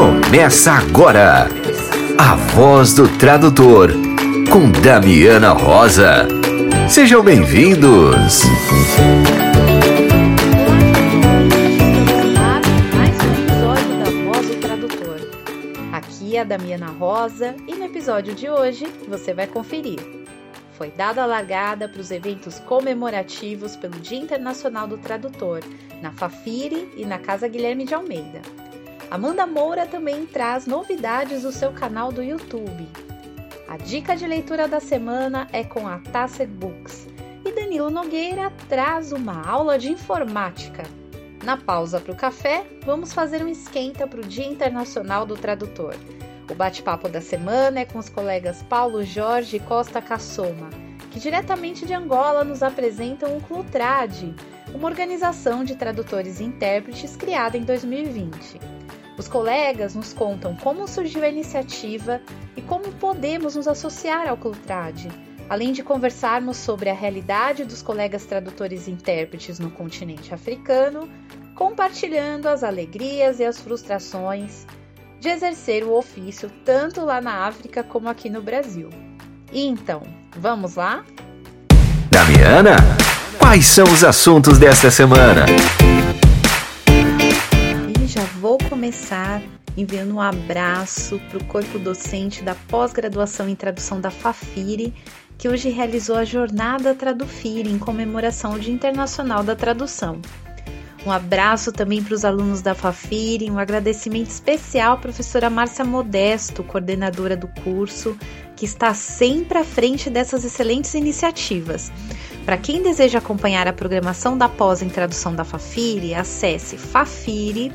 Começa agora. A voz do tradutor com Damiana Rosa. Sejam bem-vindos. da. Aqui é a Damiana Rosa e no episódio de hoje você vai conferir. Foi dada a largada para os eventos comemorativos pelo Dia Internacional do Tradutor, na Fafiri e na Casa Guilherme de Almeida. Amanda Moura também traz novidades do seu canal do YouTube. A dica de leitura da semana é com a Tacet Books. E Danilo Nogueira traz uma aula de informática. Na pausa para o café, vamos fazer um esquenta para o Dia Internacional do Tradutor. O bate-papo da semana é com os colegas Paulo Jorge e Costa Cassoma, que diretamente de Angola nos apresentam o Clutrad, uma organização de tradutores e intérpretes criada em 2020. Os colegas nos contam como surgiu a iniciativa e como podemos nos associar ao Clutrad, além de conversarmos sobre a realidade dos colegas tradutores e intérpretes no continente africano, compartilhando as alegrias e as frustrações de exercer o ofício tanto lá na África como aqui no Brasil. E então, vamos lá? Damiana, quais são os assuntos desta semana? Começar enviando um abraço para o corpo docente da pós-graduação em tradução da Fafiri, que hoje realizou a jornada Tradufiri em comemoração ao Dia Internacional da Tradução. Um abraço também para os alunos da Fafiri, um agradecimento especial à professora Márcia Modesto, coordenadora do curso, que está sempre à frente dessas excelentes iniciativas. Para quem deseja acompanhar a programação da pós em tradução da Fafiri, acesse fafiri.com.br.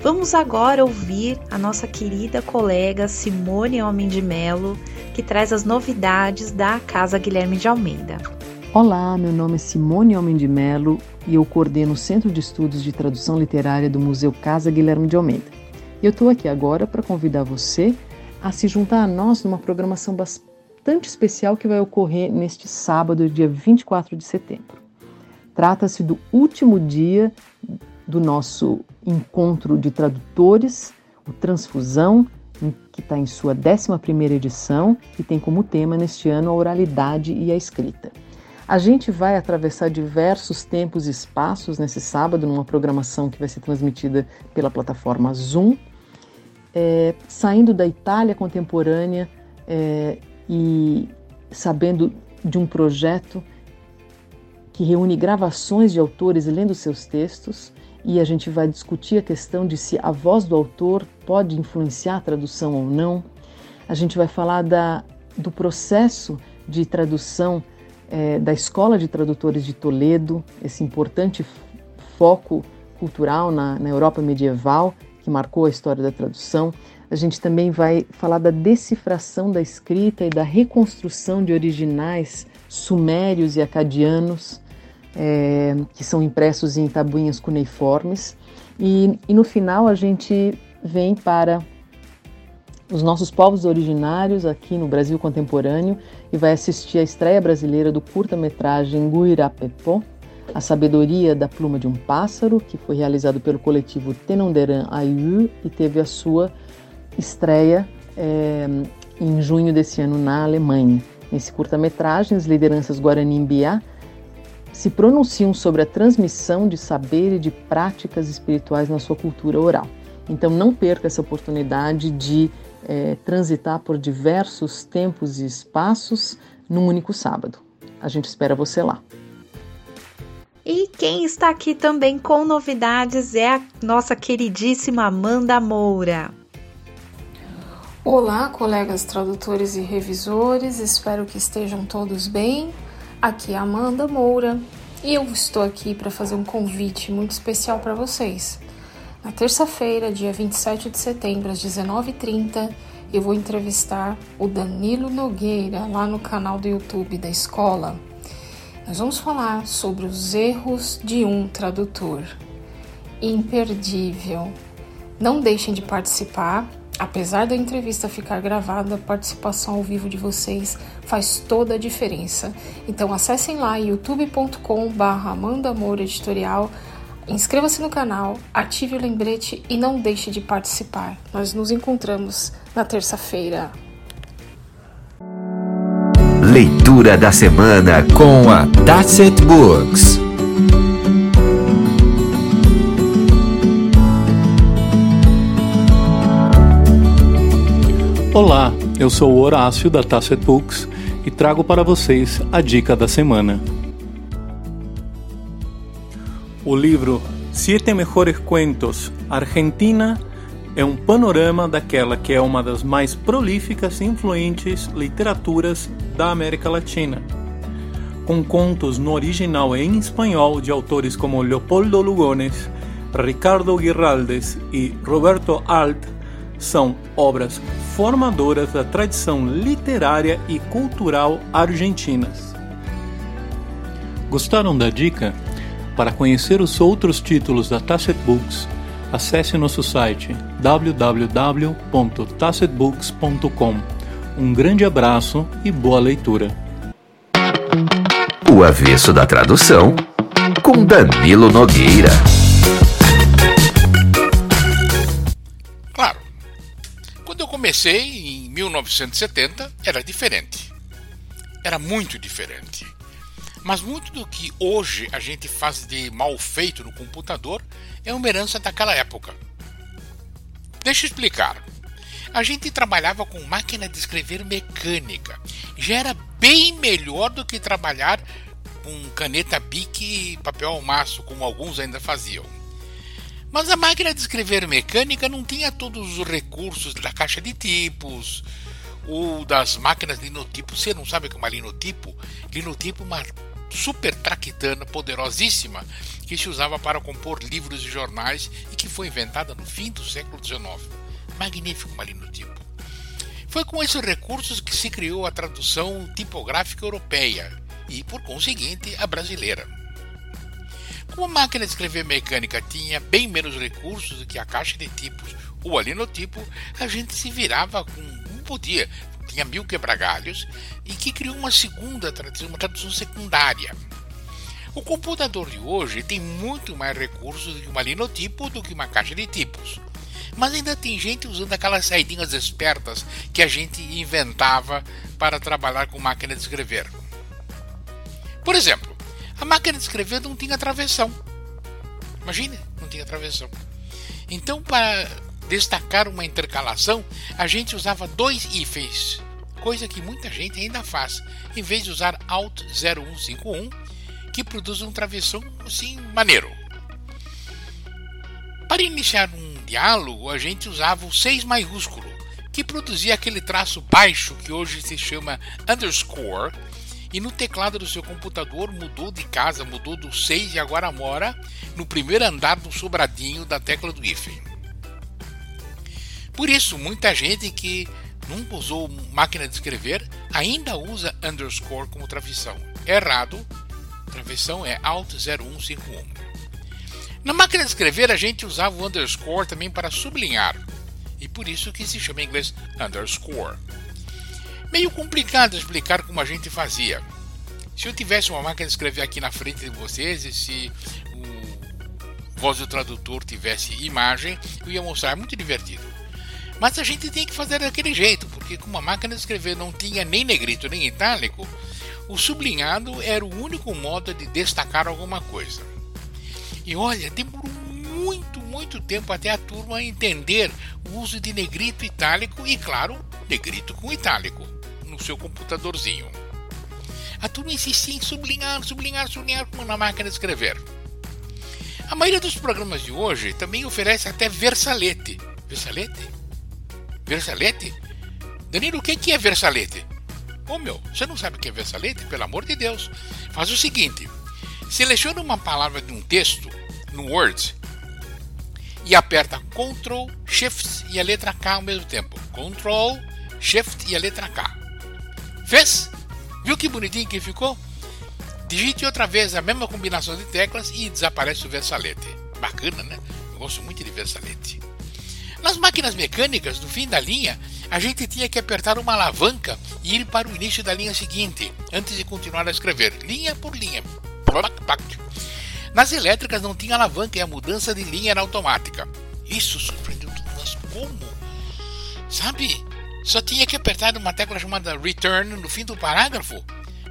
Vamos agora ouvir a nossa querida colega Simone Homem de Melo, que traz as novidades da Casa Guilherme de Almeida. Olá, meu nome é Simone Homem de Melo e eu coordeno o Centro de Estudos de Tradução Literária do Museu Casa Guilherme de Almeida. Eu estou aqui agora para convidar você a se juntar a nós numa programação bastante bastante especial que vai ocorrer neste sábado, dia 24 de setembro. Trata-se do último dia do nosso encontro de tradutores, o Transfusão, que está em sua 11ª edição e tem como tema neste ano a oralidade e a escrita. A gente vai atravessar diversos tempos e espaços nesse sábado, numa programação que vai ser transmitida pela plataforma Zoom, é, saindo da Itália contemporânea é, e sabendo de um projeto que reúne gravações de autores lendo seus textos e a gente vai discutir a questão de se a voz do autor pode influenciar a tradução ou não. A gente vai falar da, do processo de tradução é, da Escola de Tradutores de Toledo, esse importante foco cultural na, na Europa medieval que marcou a história da tradução. A gente também vai falar da decifração da escrita e da reconstrução de originais sumérios e acadianos, é, que são impressos em tabuinhas cuneiformes. E, e no final a gente vem para os nossos povos originários aqui no Brasil contemporâneo e vai assistir a estreia brasileira do curta-metragem Guirapepó, A Sabedoria da Pluma de um Pássaro, que foi realizado pelo coletivo Tenonderan Ayu e teve a sua estreia é, em junho desse ano na Alemanha. Nesse curta-metragem, as lideranças Guarani-Biá se pronunciam sobre a transmissão de saber e de práticas espirituais na sua cultura oral. Então não perca essa oportunidade de é, transitar por diversos tempos e espaços num único sábado. A gente espera você lá. E quem está aqui também com novidades é a nossa queridíssima Amanda Moura. Olá, colegas tradutores e revisores, espero que estejam todos bem. Aqui é Amanda Moura e eu estou aqui para fazer um convite muito especial para vocês. Na terça-feira, dia 27 de setembro, às 19h30, eu vou entrevistar o Danilo Nogueira lá no canal do YouTube da escola. Nós vamos falar sobre os erros de um tradutor. Imperdível. Não deixem de participar Apesar da entrevista ficar gravada, a participação ao vivo de vocês faz toda a diferença. Então acessem lá youtube.com/barra Amanda Moura Editorial Inscreva-se no canal, ative o lembrete e não deixe de participar. Nós nos encontramos na terça-feira. Leitura da semana com a Tasset Books. Olá, eu sou o Horácio da Tasset Books e trago para vocês a dica da semana. O livro Siete Mejores Cuentos Argentina é um panorama daquela que é uma das mais prolíficas e influentes literaturas da América Latina. Com contos no original em espanhol de autores como Leopoldo Lugones, Ricardo Guiraldes e Roberto Alt, são obras formadoras da tradição literária e cultural argentinas. Gostaram da dica? Para conhecer os outros títulos da Tasset Books, acesse nosso site www.tassetbooks.com. Um grande abraço e boa leitura. O avesso da tradução com Danilo Nogueira. Comecei em 1970 era diferente. Era muito diferente. Mas muito do que hoje a gente faz de mal feito no computador é uma herança daquela época. Deixa eu explicar. A gente trabalhava com máquina de escrever mecânica. Já era bem melhor do que trabalhar com caneta Bic e papel almaço, como alguns ainda faziam. Mas a máquina de escrever mecânica não tinha todos os recursos da caixa de tipos ou das máquinas linotipo. Você não sabe o que é linotipo? Linotipo é uma super traquitana poderosíssima que se usava para compor livros e jornais e que foi inventada no fim do século XIX. Magnífico malinotipo. Foi com esses recursos que se criou a tradução tipográfica europeia e, por conseguinte, a brasileira. Como a máquina de escrever mecânica tinha bem menos recursos do que a caixa de tipos ou a linotipo, a gente se virava com como podia, tinha mil quebra-galhos e que criou uma segunda tradução, uma tradução secundária. O computador de hoje tem muito mais recursos do que uma linotipo do que uma caixa de tipos. Mas ainda tem gente usando aquelas saidinhas espertas que a gente inventava para trabalhar com máquina de escrever. Por exemplo, a máquina de escrever não tinha travessão. Imagine, não tinha travessão. Então, para destacar uma intercalação, a gente usava dois hífens, coisa que muita gente ainda faz, em vez de usar Alt 0151, que produz um travessão assim maneiro. Para iniciar um diálogo, a gente usava o 6 maiúsculo, que produzia aquele traço baixo que hoje se chama underscore, e no teclado do seu computador mudou de casa, mudou do 6 e agora mora no primeiro andar do sobradinho da tecla do hífen. Por isso, muita gente que nunca usou máquina de escrever ainda usa underscore como travessão. Errado, travessão é Alt 0151. Na máquina de escrever, a gente usava o underscore também para sublinhar, e por isso que se chama em inglês underscore. Meio complicado explicar como a gente fazia. Se eu tivesse uma máquina de escrever aqui na frente de vocês e se o voz do tradutor tivesse imagem, eu ia mostrar, é muito divertido. Mas a gente tem que fazer daquele jeito, porque como a máquina de escrever não tinha nem negrito nem itálico, o sublinhado era o único modo de destacar alguma coisa. E olha, demorou muito, muito tempo até a turma entender o uso de negrito itálico e, claro, negrito com itálico no seu computadorzinho. A turma insistia em sublinhar, sublinhar, sublinhar como na máquina de escrever. A maioria dos programas de hoje também oferece até versalete. Versalete? Versalete? Danilo, o que é versalete? Ô oh, meu, você não sabe o que é versalete? Pelo amor de Deus. Faz o seguinte: seleciona uma palavra de um texto no Word e aperta Ctrl, Shift e a letra K ao mesmo tempo. Ctrl, Shift e a letra K. Fez? Viu que bonitinho que ficou? Digite outra vez a mesma combinação de teclas e desaparece o versalete. Bacana, né? Eu gosto muito de versalete. Nas máquinas mecânicas, no fim da linha, a gente tinha que apertar uma alavanca e ir para o início da linha seguinte, antes de continuar a escrever, linha por linha. Nas elétricas não tinha alavanca e a mudança de linha era automática. Isso surpreendeu todo mundo. Como? Sabe? Só tinha que apertar uma tecla chamada return no fim do parágrafo.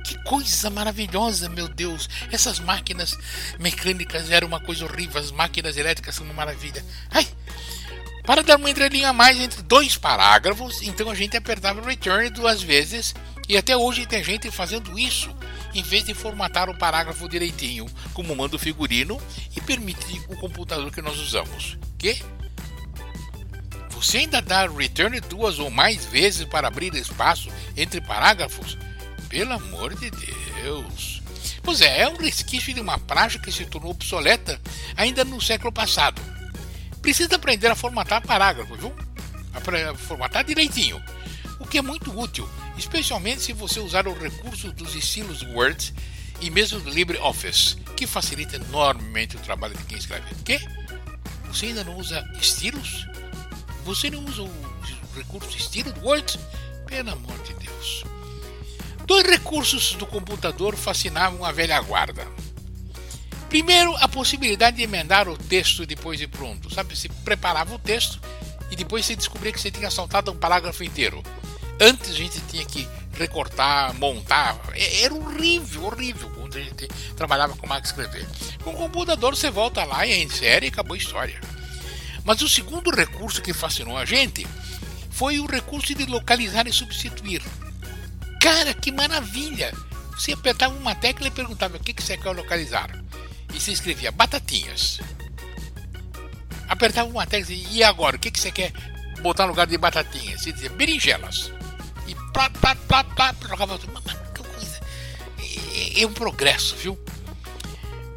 Que coisa maravilhosa, meu Deus! Essas máquinas mecânicas eram uma coisa horrível, as máquinas elétricas são uma maravilha. Ai! Para dar uma entrelinha a mais entre dois parágrafos, então a gente apertava return duas vezes e até hoje tem gente fazendo isso em vez de formatar o parágrafo direitinho, como manda o figurino e permite o computador que nós usamos. Que? Você ainda dá return duas ou mais vezes para abrir espaço entre parágrafos? Pelo amor de Deus! Pois é, é um resquício de uma prática que se tornou obsoleta ainda no século passado. Precisa aprender a formatar parágrafo, viu? A formatar direitinho, o que é muito útil, especialmente se você usar o recurso dos estilos Word e mesmo do LibreOffice, que facilita enormemente o trabalho de quem escreve. Que? Você ainda não usa estilos? Você não usa o recurso estilo do Word? Pelo amor de Deus. Dois recursos do computador fascinavam a velha guarda. Primeiro, a possibilidade de emendar o texto depois de pronto. Sabe, se preparava o texto e depois você descobria que você tinha saltado um parágrafo inteiro. Antes a gente tinha que recortar, montar. Era horrível, horrível quando a gente trabalhava com máquina escrever. Com o computador você volta lá e insere e acabou a história. Mas o segundo recurso que fascinou a gente foi o recurso de localizar e substituir. Cara, que maravilha! Você apertava uma tecla e perguntava o que você quer localizar. E você escrevia batatinhas. Apertava uma tecla e agora? O que você quer botar no lugar de batatinhas? Você dizia berinjelas. E plá, plá, plá, plá, jogava tudo. Que coisa. É, é um progresso, viu?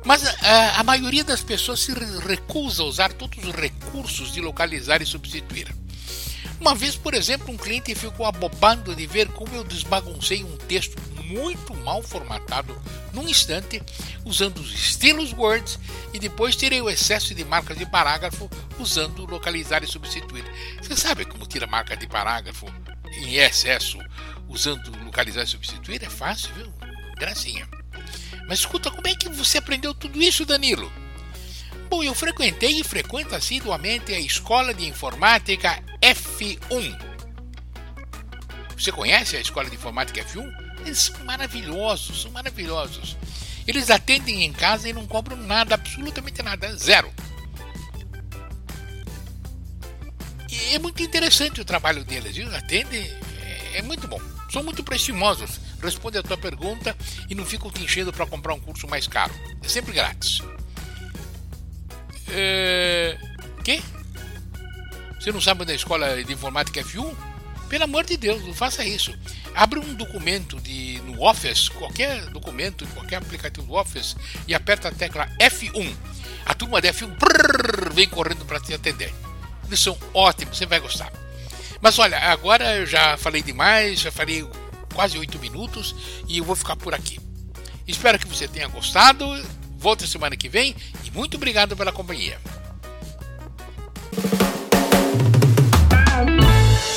Mas a, eh, a maioria das pessoas se recusa a usar todos os recursos de localizar e substituir. Uma vez, por exemplo, um cliente ficou abobando de ver como eu desbaguncei um texto muito mal formatado num instante, usando os estilos Words e depois tirei o excesso de marcas de parágrafo usando localizar e substituir. Você sabe como tira marca de parágrafo em excesso usando localizar e substituir? É fácil, viu? Gracinha. Mas escuta, como é que você aprendeu tudo isso, Danilo? Bom, eu frequentei e frequento assiduamente a Escola de Informática F1. Você conhece a Escola de Informática F1? Eles são maravilhosos, são maravilhosos. Eles atendem em casa e não cobram nada, absolutamente nada, zero. E é muito interessante o trabalho deles, viu? Atendem, é, é muito bom. São muito preciosos responde a tua pergunta e não ficam te enchendo para comprar um curso mais caro. É sempre grátis. É... Que? Você não sabe da escola de informática F1? Pelo amor de Deus, não faça isso. Abre um documento de, no Office, qualquer documento, qualquer aplicativo do Office, e aperta a tecla F1. A turma da F1 brrr, vem correndo para te atender. Eles são ótimos, você vai gostar. Mas olha, agora eu já falei demais, já falei quase oito minutos e eu vou ficar por aqui. Espero que você tenha gostado. Volte semana que vem e muito obrigado pela companhia.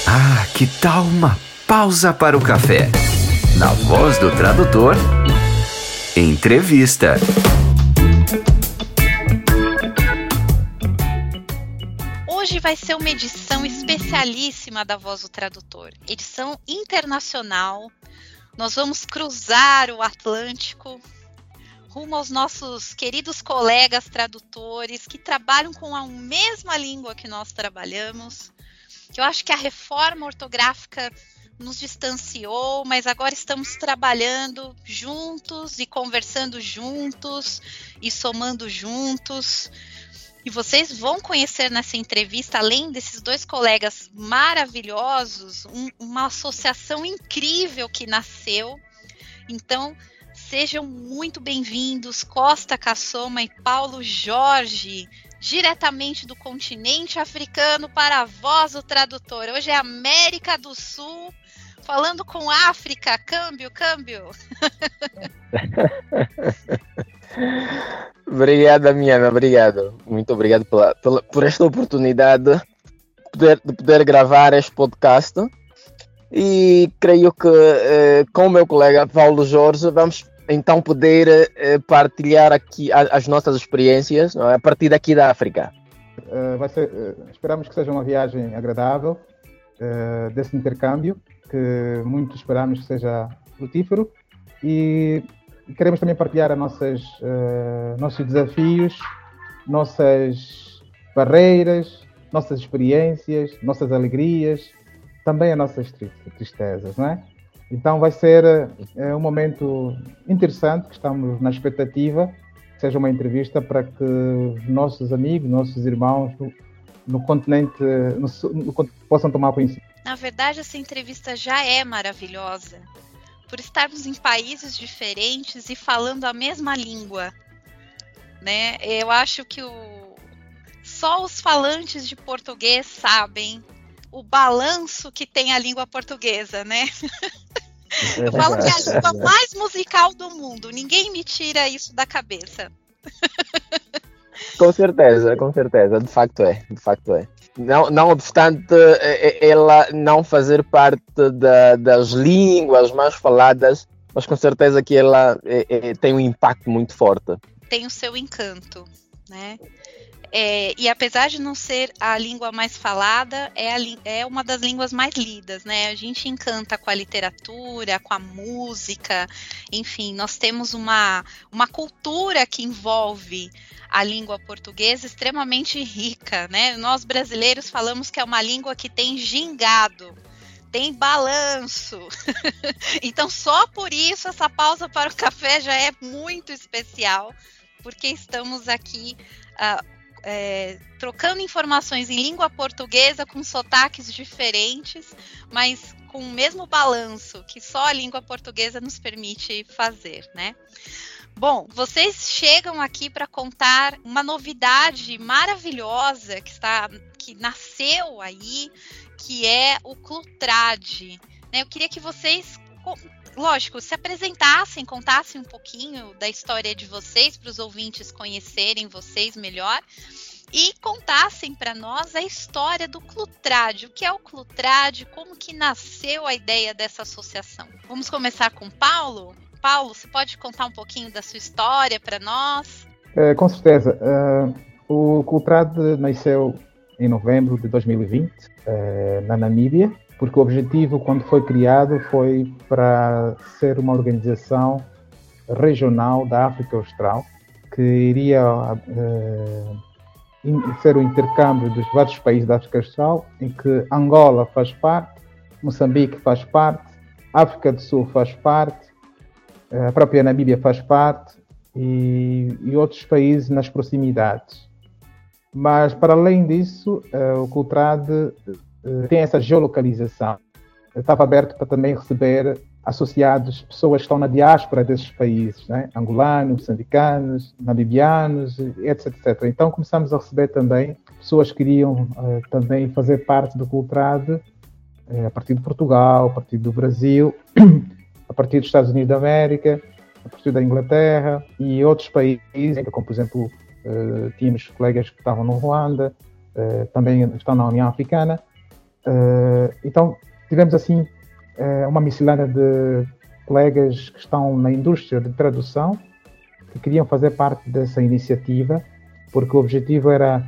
Ah, que tal uma pausa para o café? Na voz do tradutor, entrevista. Hoje vai ser uma edição especialíssima da Voz do Tradutor, edição internacional. Nós vamos cruzar o Atlântico rumo aos nossos queridos colegas tradutores que trabalham com a mesma língua que nós trabalhamos. Eu acho que a reforma ortográfica nos distanciou, mas agora estamos trabalhando juntos e conversando juntos e somando juntos. E vocês vão conhecer nessa entrevista, além desses dois colegas maravilhosos, um, uma associação incrível que nasceu. Então, sejam muito bem-vindos, Costa Cassoma e Paulo Jorge, diretamente do continente africano para a voz do tradutor. Hoje é América do Sul, falando com África. Câmbio, câmbio. obrigado, Damiana, obrigado. Muito obrigado pela, pela, por esta oportunidade de poder, de poder gravar este podcast. E creio que eh, com o meu colega Paulo Jorge vamos então poder eh, partilhar aqui as nossas experiências é? a partir daqui da África. Uh, ser, uh, esperamos que seja uma viagem agradável uh, desse intercâmbio, que muito esperamos que seja frutífero e queremos também partilhar nossas, nossos desafios, nossas barreiras, nossas experiências, nossas alegrias, também as nossas tristezas, não é? Então vai ser é, um momento interessante, que estamos na expectativa que seja uma entrevista para que nossos amigos, nossos irmãos no, no continente no, no, possam tomar conhecimento. Na verdade, essa entrevista já é maravilhosa, por estarmos em países diferentes e falando a mesma língua. Né? Eu acho que o... só os falantes de português sabem o balanço que tem a língua portuguesa, né? Eu falo que é a língua mais musical do mundo. Ninguém me tira isso da cabeça. Com certeza, com certeza. De facto é. De facto é. Não, não obstante é, é, ela não fazer parte da, das línguas mais faladas, mas com certeza que ela é, é, tem um impacto muito forte. Tem o seu encanto, né? É, e apesar de não ser a língua mais falada, é, a, é, uma das línguas mais lidas, né? A gente encanta com a literatura, com a música, enfim, nós temos uma, uma cultura que envolve a língua portuguesa extremamente rica, né? Nós brasileiros falamos que é uma língua que tem gingado, tem balanço. então, só por isso, essa pausa para o café já é muito especial, porque estamos aqui. Uh, é, trocando informações em língua portuguesa com sotaques diferentes, mas com o mesmo balanço que só a língua portuguesa nos permite fazer, né? Bom, vocês chegam aqui para contar uma novidade maravilhosa que está que nasceu aí, que é o Clutrad. Né? Eu queria que vocês lógico, se apresentassem, contassem um pouquinho da história de vocês para os ouvintes conhecerem vocês melhor e contassem para nós a história do Clutrad, o que é o Clutrad, como que nasceu a ideia dessa associação. Vamos começar com Paulo. Paulo, você pode contar um pouquinho da sua história para nós? É, com certeza. Uh, o Clutrad nasceu em novembro de 2020, uh, é, na Namíbia, porque o objetivo, quando foi criado, foi para ser uma organização regional da África Austral, que iria uh, ser o intercâmbio dos vários países da África Austral, em que Angola faz parte, Moçambique faz parte, África do Sul faz parte, eh, a própria Namíbia faz parte e, e outros países nas proximidades. Mas, para além disso, uh, o Cultrad tem essa geolocalização. Estava aberto para também receber associados pessoas que estão na diáspora desses países, né? angolanos, moçambicanos, namibianos, etc, etc. Então começamos a receber também pessoas que queriam uh, também fazer parte do Cultrad uh, a partir de Portugal, a partir do Brasil, a partir dos Estados Unidos da América, a partir da Inglaterra e outros países, como por exemplo uh, tínhamos colegas que estavam no Ruanda, também estão na União Africana, Uh, então, tivemos assim uh, uma miscelânea de colegas que estão na indústria de tradução que queriam fazer parte dessa iniciativa, porque o objetivo era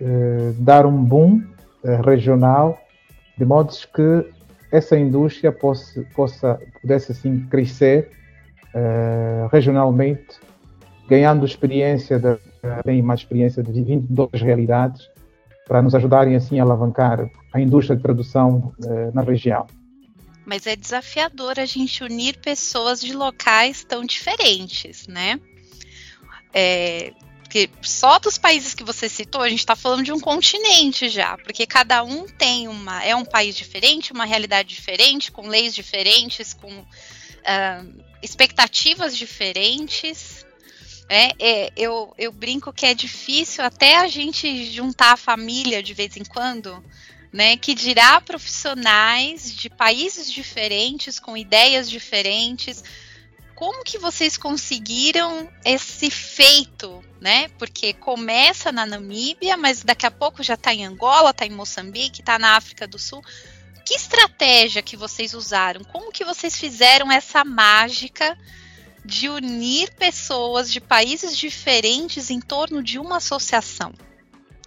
uh, dar um boom regional, de modo que essa indústria possa, possa pudesse assim crescer regionalmente, ganhando experiência, de, bem mais experiência de 22 realidades, para nos ajudarem assim a alavancar a indústria de produção eh, na região. Mas é desafiador a gente unir pessoas de locais tão diferentes, né? É, porque só dos países que você citou, a gente está falando de um continente já, porque cada um tem uma. É um país diferente, uma realidade diferente, com leis diferentes, com uh, expectativas diferentes. É, é, eu, eu brinco que é difícil até a gente juntar a família de vez em quando, né, que dirá profissionais de países diferentes, com ideias diferentes. Como que vocês conseguiram esse feito, né? Porque começa na Namíbia, mas daqui a pouco já está em Angola, está em Moçambique, está na África do Sul. Que estratégia que vocês usaram? Como que vocês fizeram essa mágica de unir pessoas de países diferentes em torno de uma associação.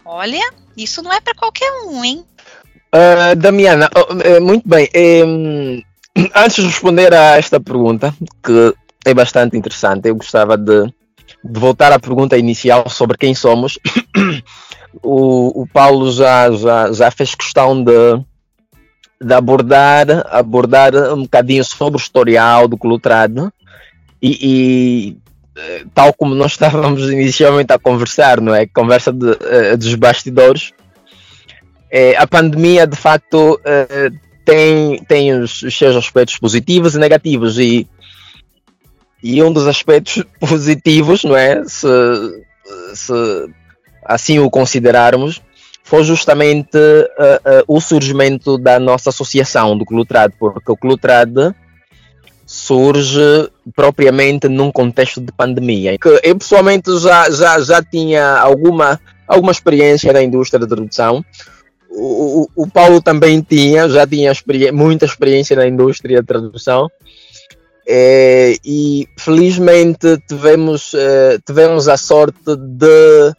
Olha, isso não é para qualquer um, hein? Uh, Damiana, oh, muito bem. Antes de responder a esta pergunta, que é bastante interessante, eu gostava de, de voltar à pergunta inicial sobre quem somos. o, o Paulo já, já, já fez questão de, de abordar, abordar um bocadinho sobre o historial do Clutrado e, e, eh, tal como nós estávamos inicialmente a conversar, não é? Conversa de, uh, dos bastidores. É, a pandemia, de facto, uh, tem, tem os, os, seus aspectos positivos e negativos e, e um dos aspectos positivos, não é? Se, se assim o considerarmos, foi justamente uh, uh, o surgimento da nossa associação do Clutrad, porque o Clutrad surge propriamente num contexto de pandemia. Que eu pessoalmente já, já, já tinha alguma, alguma experiência na indústria da tradução. O, o, o Paulo também tinha, já tinha experi muita experiência na indústria da tradução. É, e felizmente tivemos, é, tivemos a sorte de,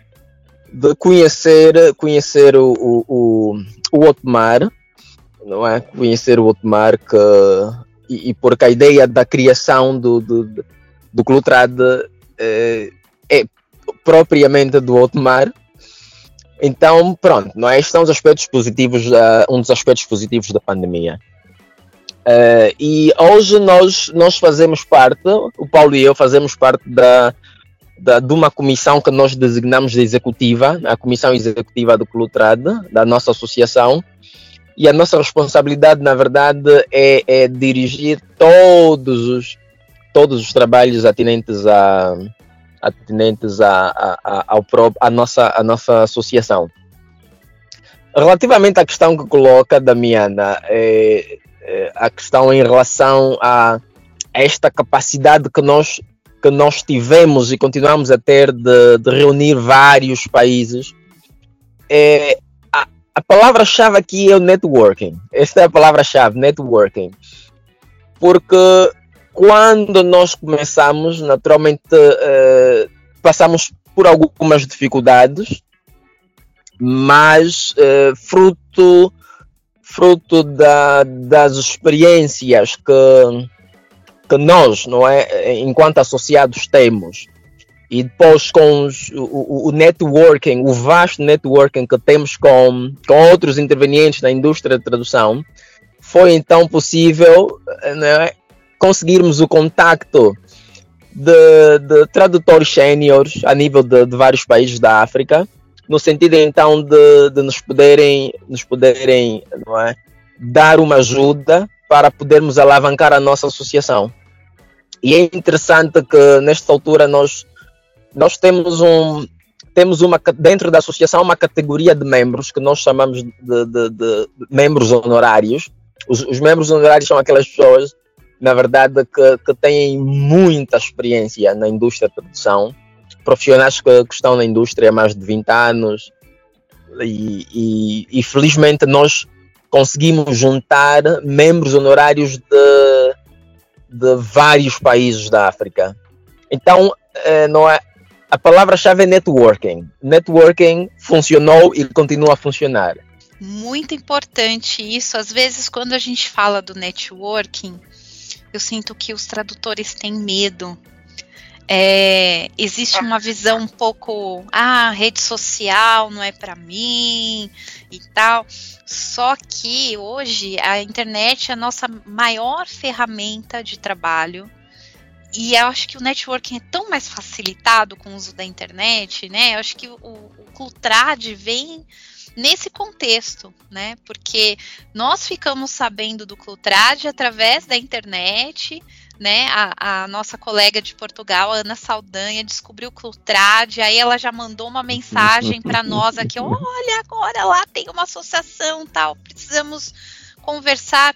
de conhecer, conhecer o, o, o, o Otmar, não é? Conhecer o Otmar que e, e porque a ideia da criação do, do, do Clutrad é, é propriamente do Otmar. Então, pronto, não é? Estes são os aspectos positivos, um dos aspectos positivos da pandemia. Uh, e hoje nós, nós fazemos parte, o Paulo e eu fazemos parte da, da, de uma comissão que nós designamos de executiva, a comissão executiva do Clutrad, da nossa associação, e a nossa responsabilidade, na verdade, é, é dirigir todos os, todos os trabalhos atinentes a, atinentes a, a, a, ao a, nossa, a nossa associação. Relativamente à questão que coloca, Damiana, é, é, a questão em relação a, esta capacidade que nós, que nós tivemos e continuamos a ter de, de reunir vários países, é, a palavra-chave aqui é o networking. Esta é a palavra-chave, networking. Porque quando nós começamos, naturalmente uh, passamos por algumas dificuldades, mas uh, fruto, fruto da, das experiências que, que nós, não é, enquanto associados temos, e depois com os, o, o, networking, o vasto networking que temos com, com outros intervenientes na indústria de tradução, foi então possível né, conseguirmos o contacto de, de tradutores séniores a nível de, de, vários países da África, no sentido então de, de nos poderem, nos poderem é, dar uma ajuda para podermos alavancar a nossa associação. E é interessante que nesta altura nós nós temos um temos uma dentro da associação uma categoria de membros que nós chamamos de, de, de membros honorários. Os, os, membros honorários são aquelas pessoas, na verdade, que, que têm muita experiência na indústria da produção, profissionais que, que, estão na indústria há mais de 20 anos, e, e, e felizmente nós conseguimos juntar membros honorários de, de vários países da África. Então, eh, não é, a palavra-chave é networking. Networking funcionou e continua a funcionar. Muito importante isso. Às vezes, quando a gente fala do networking, eu sinto que os tradutores têm medo. É, existe uma visão um pouco, ah, rede social não é para mim e tal. Só que hoje a internet é a nossa maior ferramenta de trabalho e eu acho que o networking é tão mais facilitado com o uso da internet, né? Eu acho que o, o Clutrad vem nesse contexto, né? Porque nós ficamos sabendo do Clutrad através da internet, né? A, a, nossa colega de Portugal, Ana Saldanha, descobriu o Clutrad, aí ela já mandou uma mensagem para nós aqui: olha, agora lá tem uma associação tal, precisamos conversar.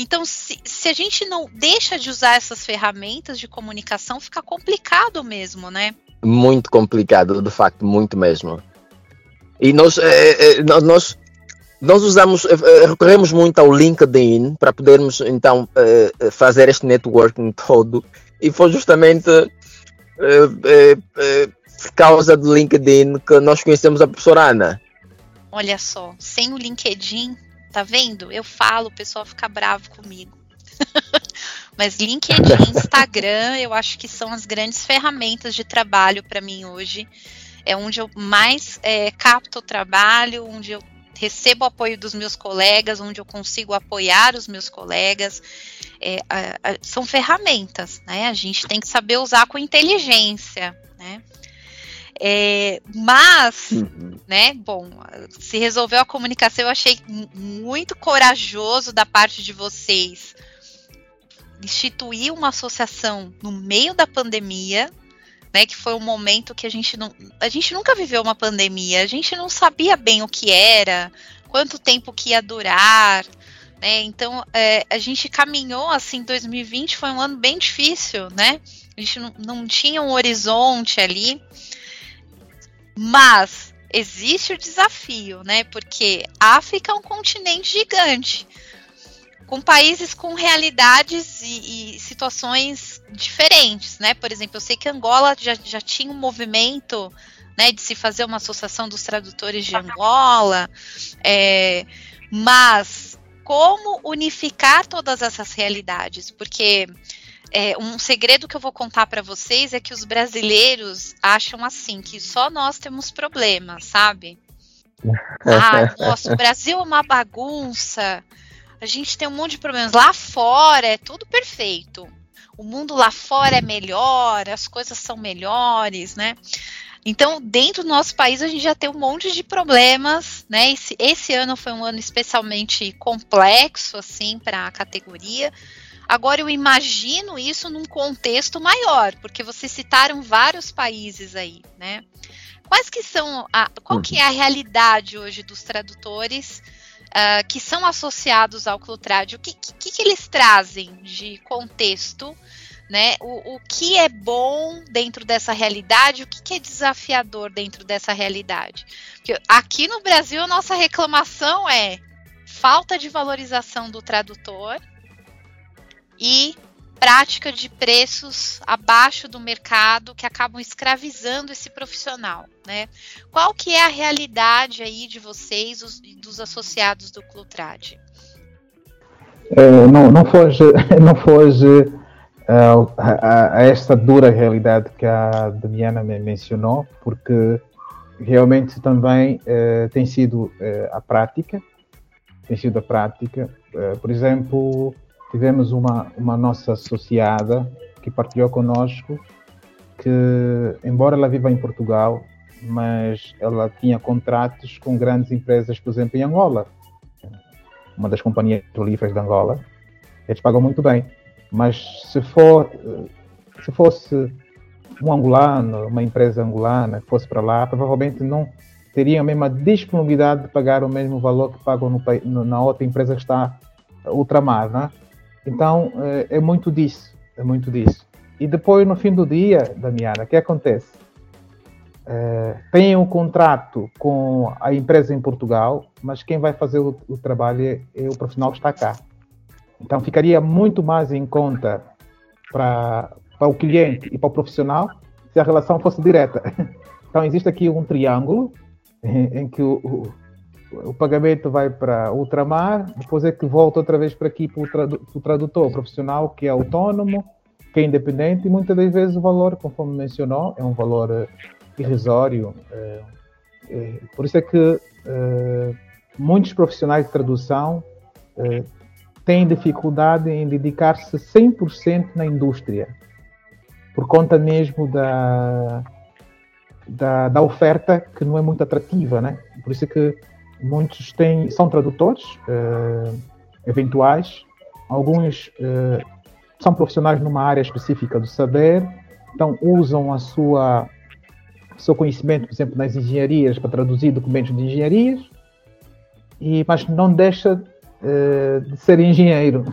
Então, se, se a gente não deixa de usar essas ferramentas de comunicação, fica complicado mesmo, né? Muito complicado, de facto, muito mesmo. E nós, é, é, nós, nós usamos, recorremos muito ao LinkedIn para podermos então fazer este networking todo. e foi justamente por causa do LinkedIn que nós conhecemos a professora Ana. Olha só, sem o LinkedIn, tá vendo? Eu falo, o pessoal fica bravo comigo. Mas LinkedIn, Instagram, eu acho que são as grandes ferramentas de trabalho para mim hoje. É onde eu mais é, capto o trabalho, onde eu recebo apoio dos meus colegas, onde eu consigo apoiar os meus colegas. É, a, a, são ferramentas, né? A gente tem que saber usar com inteligência, né? É, mas, uhum. né, bom, se resolveu a comunicação, eu achei muito corajoso da parte de vocês instituir uma associação no meio da pandemia, né, que foi um momento que a gente não, a gente nunca viveu uma pandemia, a gente não sabia bem o que era, quanto tempo que ia durar, né, então é, a gente caminhou assim, 2020 foi um ano bem difícil, né, a gente não, não tinha um horizonte ali, mas existe o desafio, né, porque a África é um continente gigante, com países com realidades e, e, situações diferentes, né? Por exemplo, eu sei que Angola já, já tinha um movimento né, de se fazer uma associação dos tradutores de Angola, é, mas como unificar todas essas realidades? Porque é, um segredo que eu vou contar para vocês é que os brasileiros acham assim que só nós temos problemas, sabe? Ah, nossa, o Brasil é uma bagunça. A gente tem um monte de problemas. Lá fora é tudo perfeito. O mundo lá fora é melhor, as coisas são melhores, né? Então, dentro do nosso país, a gente já tem um monte de problemas, né? Esse, esse ano foi um ano especialmente complexo, assim, para a categoria. Agora, eu imagino isso num contexto maior, porque vocês citaram vários países aí, né? Quais que são, a, qual que é a realidade hoje dos tradutores uh, que são associados ao Clutrad, o que, que, que, eles trazem de contexto, né? O, o que é bom dentro dessa realidade, o que, que é desafiador dentro dessa realidade. Porque aqui no Brasil, a nossa reclamação é falta de valorização do tradutor e prática de preços abaixo do mercado que acabam escravizando esse profissional, né? Qual que é a realidade aí de vocês, os, dos associados do Clutrad? É, não, não foge, não foge uh, a, a, esta dura realidade que a Damiana me mencionou, porque realmente também uh, tem sido uh, a prática, tem sido a prática. por exemplo, tivemos uma, uma nossa associada que partilhou conosco que, embora ela viva em Portugal, mas ela tinha contratos com grandes empresas, por exemplo, em Angola, uma das companhias petrolíferas de Angola. Eles pagam muito bem, mas se for se fosse um angolano, uma empresa angolana que fosse para lá, provavelmente não teriam a mesma disponibilidade de pagar o mesmo valor que pagam no, na outra empresa que está ultramar, né? Então, é, é muito disso, é muito disso. E depois, no fim do dia, Damiana, o que acontece? É, tem um contrato com a empresa em Portugal, mas quem vai fazer o, o trabalho é, é, o profissional que está cá. Então, ficaria muito mais em conta para, o cliente e para o profissional se a relação fosse direta. Então, existe aqui um triângulo em, em que o, o pagamento vai para ultramar, depois é que volta outra vez para aqui para o, tradu tradutor profissional que é autônomo, que é independente e muitas das vezes o valor, conforme mencionou, é um valor uh, irrisório. Uh, uh, por isso é que muitos profissionais de tradução têm dificuldade em dedicar-se 100% na indústria, por conta mesmo da, da, da, oferta que não é muito atrativa, né? Por isso é que muitos têm, são tradutores uh, eventuais, alguns uh, são profissionais numa área específica do saber, então usam a sua seu conhecimento, por exemplo, nas engenharias para traduzir documentos de engenharias, e, mas não deixa uh, de ser engenheiro,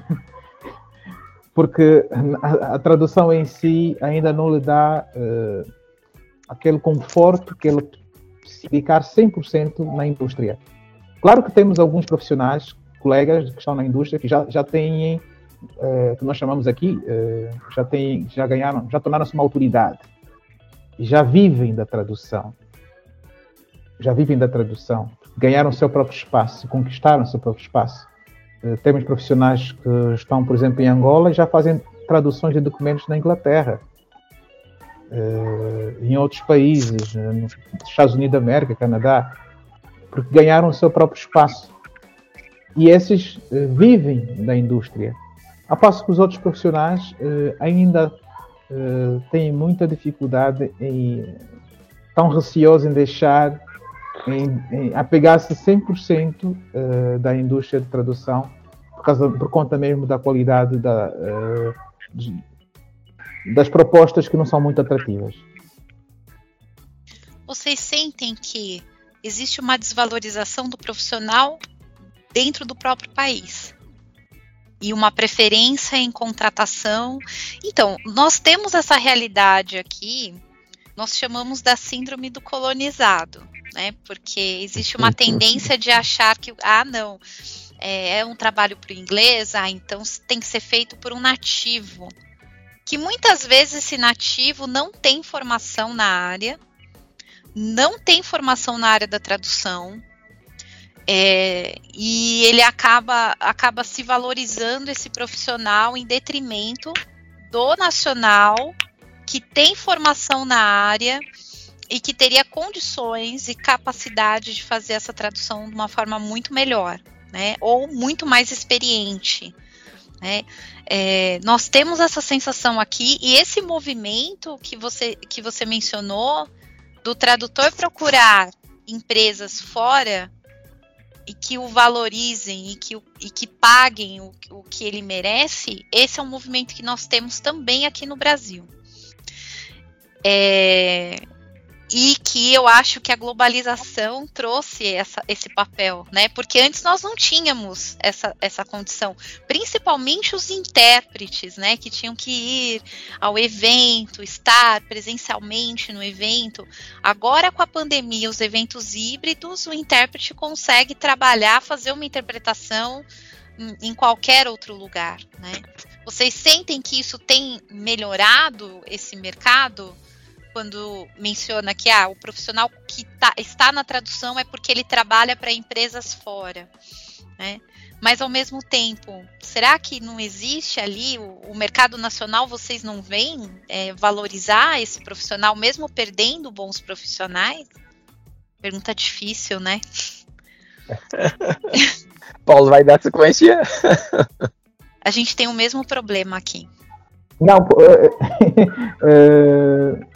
porque a, a, tradução em si ainda não lhe dá aquele conforto que ele se dedicar 100% na indústria. Claro que temos alguns profissionais, colegas que estão na indústria, que já, já têm uh, que nós chamamos aqui uh, já tem, já ganharam, já tornaram-se uma autoridade, já vivem da tradução, já vivem da tradução, ganharam seu próprio espaço, conquistaram seu próprio espaço. Uh, temos profissionais que estão, por exemplo, em Angola e já fazem traduções de documentos na Inglaterra, em outros países, nos Estados Unidos da América, Canadá, porque ganharam seu próprio espaço e esses uh, vivem da indústria. A passo que os outros profissionais uh, ainda uh, têm muita dificuldade em tão receosos em deixar em, em apegar-se 100% uh, da indústria de tradução por, causa, por conta mesmo da qualidade da, de, das propostas que não são muito atrativas. Vocês sentem que existe uma desvalorização do profissional dentro do próprio país. E uma preferência em contratação. Então, nós temos essa realidade aqui, nós chamamos da síndrome do colonizado, né? Porque existe uma tendência de achar que, ah, não, é, é um trabalho para o inglês, ah, então tem que ser feito por um nativo. Que muitas vezes esse nativo não tem formação na área, não tem formação na área da tradução, é, e ele acaba, acaba se valorizando esse profissional em detrimento do nacional que tem formação na área e que teria condições e capacidade de fazer essa tradução de uma forma muito melhor, né? Ou muito mais experiente. Né? É, nós temos essa sensação aqui e esse movimento que você, que você mencionou do tradutor procurar empresas fora e que o valorizem e que, e que paguem o, o que ele merece, esse é um movimento que nós temos também aqui no Brasil. É, e que eu acho que a globalização trouxe essa, esse papel, né? Porque antes nós não tínhamos essa, essa condição, principalmente os intérpretes, né? Que tinham que ir ao evento, estar presencialmente no evento. Agora, com a pandemia, os eventos híbridos, o intérprete consegue trabalhar, fazer uma interpretação em, em qualquer outro lugar, né? Vocês sentem que isso tem melhorado esse mercado? Quando menciona que ah, o profissional que tá, está na tradução é porque ele trabalha para empresas fora, né? Mas ao mesmo tempo, será que não existe ali o, o mercado nacional? Vocês não veem é, valorizar esse profissional, mesmo perdendo bons profissionais? Pergunta difícil, né? Paulo vai dar sequência. A gente tem o mesmo problema aqui. Não, uh,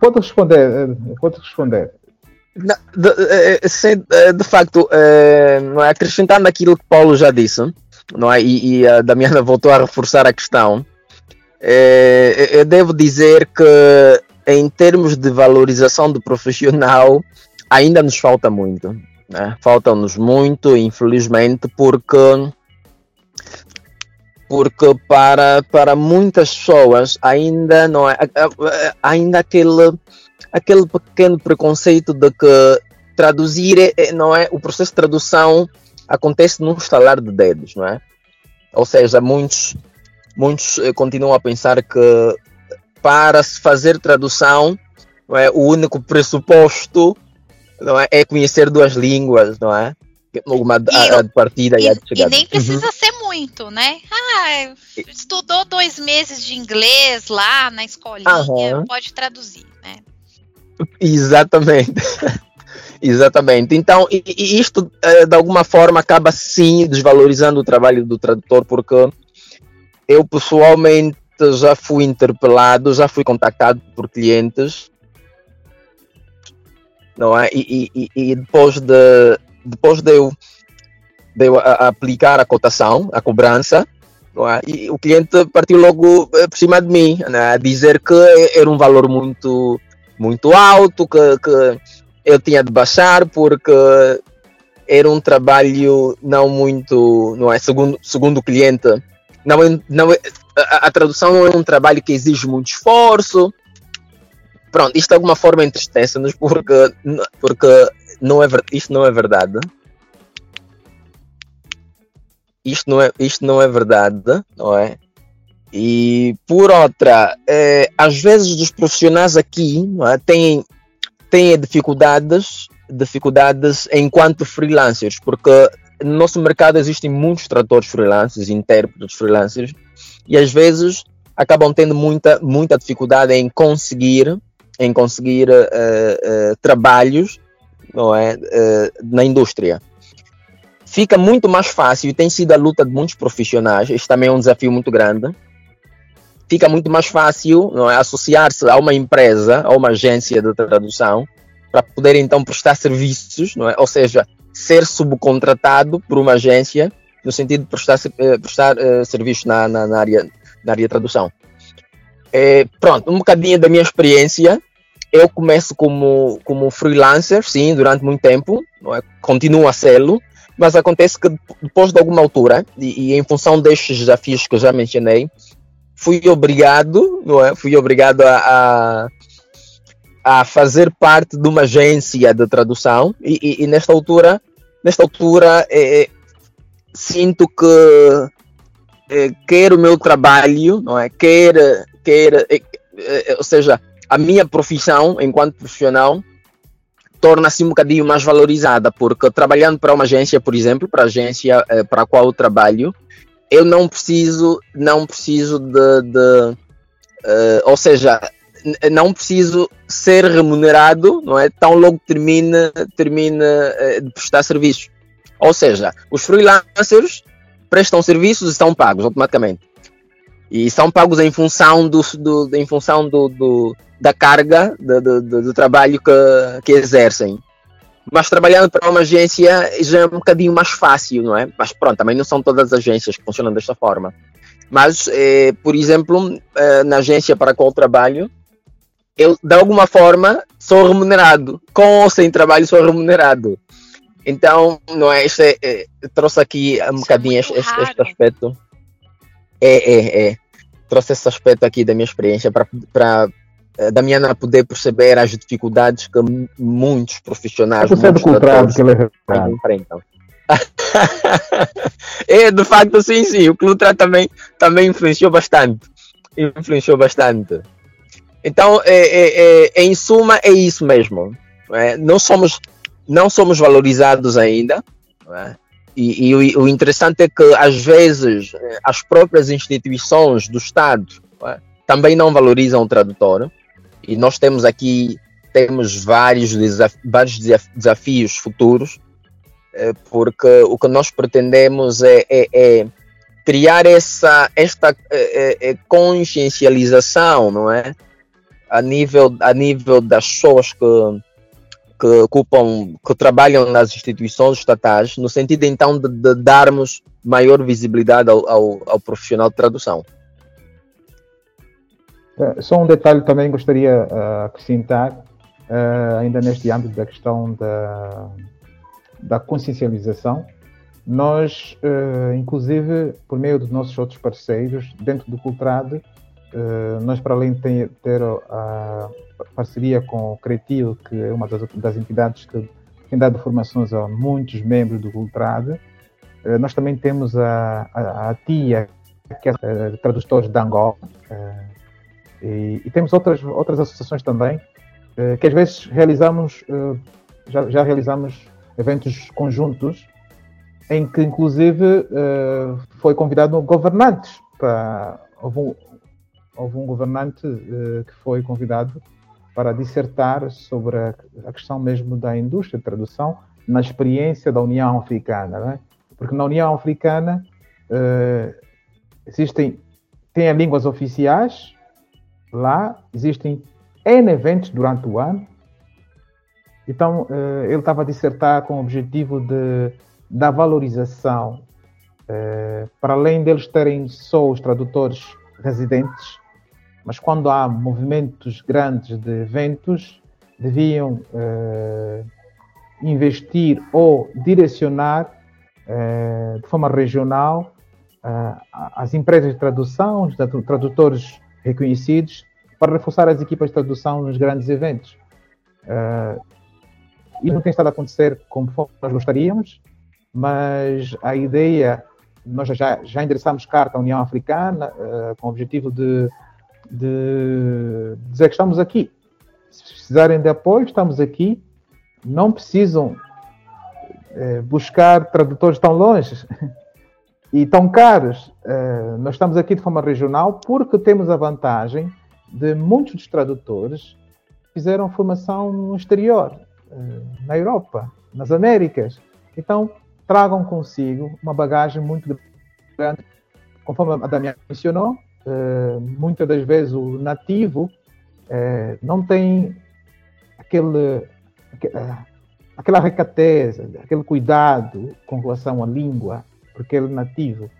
pode responder, eh, pode responder. Não, de, eh, eh, de, facto, não é, acrescentando aquilo que Paulo já disse, não é, e, e a Damiana voltou a reforçar a questão, eu devo dizer que em termos de valorização do profissional ainda nos falta muito. Né? Falta-nos muito, infelizmente, porque porque para, para muitas pessoas ainda não é ainda aquele aquele pequeno preconceito de que traduzir é, é, não é o processo de tradução acontece num estalar de dedos não é? Ou seja muitos muitos eh, continuam a pensar que para se fazer tradução é o único pressuposto não é, é conhecer duas línguas não é uma e, a, a partida e, e, a e nem precisa uhum. ser muito, né? Ah, estudou dois meses de inglês lá na escolinha, uhum. pode traduzir, né? Exatamente. Exatamente. Então, e, e isto eh, de alguma forma acaba sim desvalorizando o trabalho do tradutor, porque eu pessoalmente já fui interpelado, já fui contactado por clientes, não é? E, e, e depois de depois de eu, de eu aplicar a cotação, a cobrança, é? e o cliente partiu logo eh, por cima de mim, né? a dizer que era um valor muito, muito alto, que, que eu tinha de baixar porque era um trabalho não muito, não é, segundo, segundo o cliente, não, é, não é, a, a tradução não é um trabalho que exige muito esforço. Pronto, isto de alguma forma entristece-nos porque, porque não é, isto não é verdade. isto não é, isto não é verdade, não é? E por outra, é, às vezes os profissionais aqui é, têm, têm dificuldades, dificuldades enquanto freelancers, porque no nosso mercado existem muitos tradutores freelancers, intérpretes freelancers, e às vezes acabam tendo muita, muita dificuldade em conseguir, em conseguir uh, uh, trabalhos não é, uh, na indústria. Fica muito mais fácil, e tem sido a luta de muitos profissionais, este também é um desafio muito grande, fica muito mais fácil não é, associar-se a uma empresa, a uma agência de tradução, para poder então prestar serviços, não é? ou seja, ser subcontratado por uma agência no sentido de prestar, uh, prestar uh, serviço na, na, na, área, na área de tradução. É, pronto, um bocadinho da minha experiência. Eu começo como, como freelancer, sim, durante muito tempo, é? continuo a sê-lo, mas acontece que depois de alguma altura, e, e, em função destes desafios que eu já mencionei, fui obrigado, não é? Fui obrigado a, a, a fazer parte de uma agência de tradução e, e, e nesta altura, nesta altura é, é sinto que é, quer o meu trabalho, não é? Quer, quer, é, é, ou seja, a minha profissão enquanto profissional torna-se um bocadinho mais valorizada, porque trabalhando para uma agência, por exemplo, para a agência é, para a qual eu trabalho, eu não preciso, não preciso de, de uh, ou seja, não preciso ser remunerado, não é? Tão logo termine, termine uh, de prestar serviços. Ou seja, os freelancers prestam serviços e são pagos automaticamente. E são pagos em função do, do em função do, do da carga do, do, do trabalho que, que exercem. Mas trabalhando para uma agência já é um bocadinho mais fácil, não é? Mas pronto, também não são todas as agências que funcionam desta forma. Mas, eh, por exemplo, eh, na agência para a qual trabalho, eu de alguma forma sou remunerado. Com ou sem trabalho, sou remunerado. Então, não é? Este, é, é trouxe aqui um Isso é bocadinho é este, este, aspecto. É, é, é. Trouxe esse aspecto aqui da minha experiência para eh, Damiana poder perceber as dificuldades que muitos profissionais é muitos tratores que ele enfrentam. é, de facto, sim, sim. O Clutra também, também influenciou bastante. Influenciou bastante. Então, é, é, é, em suma, é isso mesmo. É? Não, somos, não somos valorizados ainda. É? E, e, o interessante é que, às vezes, as próprias instituições do Estado é? também não valorizam o tradutor. E nós temos aqui temos vários, desaf vários desafios futuros, eh, porque o que nós pretendemos é, é, é criar essa esta é, é, consciencialização, não é? A nível, a nível das pessoas que, que ocupam, que trabalham nas instituições estatais, no sentido então de, de darmos maior visibilidade ao, ao, ao profissional de tradução. Eh, só um detalhe também gostaria de uh, acrescentar, uh, ainda neste âmbito da questão da, da consciencialização. Nós, uh, inclusive, por meio dos nossos outros parceiros, dentro do Cultrad, nós, para além de ter, ter a parceria com o Cretil, que é uma das, das entidades que tem dado formações a muitos membros do Cultrad, nós também temos a, a, a TIA, que é tradutores de Angola, e, e, temos outras, outras associações também, eh, que às vezes realizamos, eh, já, já, realizamos eventos conjuntos, em que inclusive eh, foi convidado governantes para. Houve houve um governante que foi convidado para dissertar sobre a, a, questão mesmo da indústria de tradução na experiência da União Africana, né? porque na União Africana existem tem línguas oficiais Lá existem N eventos durante o ano. Então, eh, ele estava a dissertar com o objetivo de, da valorização, eh, para além deles terem só os tradutores residentes, mas quando há movimentos grandes de eventos, deviam eh, investir ou direcionar de forma regional as empresas de tradução, os tradutores reconhecidos para reforçar as equipas de tradução nos grandes eventos. Uh, isso não tem estado a acontecer como nós gostaríamos, mas a ideia nós já, já endereçamos carta à União Africana uh, com o objetivo de, de dizer que estamos aqui. Se precisarem de apoio, estamos aqui. Não precisam uh, buscar tradutores tão longe e tão caros. Uh, nós estamos aqui de forma regional porque temos a vantagem de muitos dos tradutores fizeram formação no exterior, na Europa, nas Américas. Então, tragam consigo uma bagagem muito grande. Conforme a Damiana mencionou, eh, muitas das vezes o nativo eh, não tem aquele, eh, aquela recateza, aquele cuidado com relação à língua, porque ele é nativo.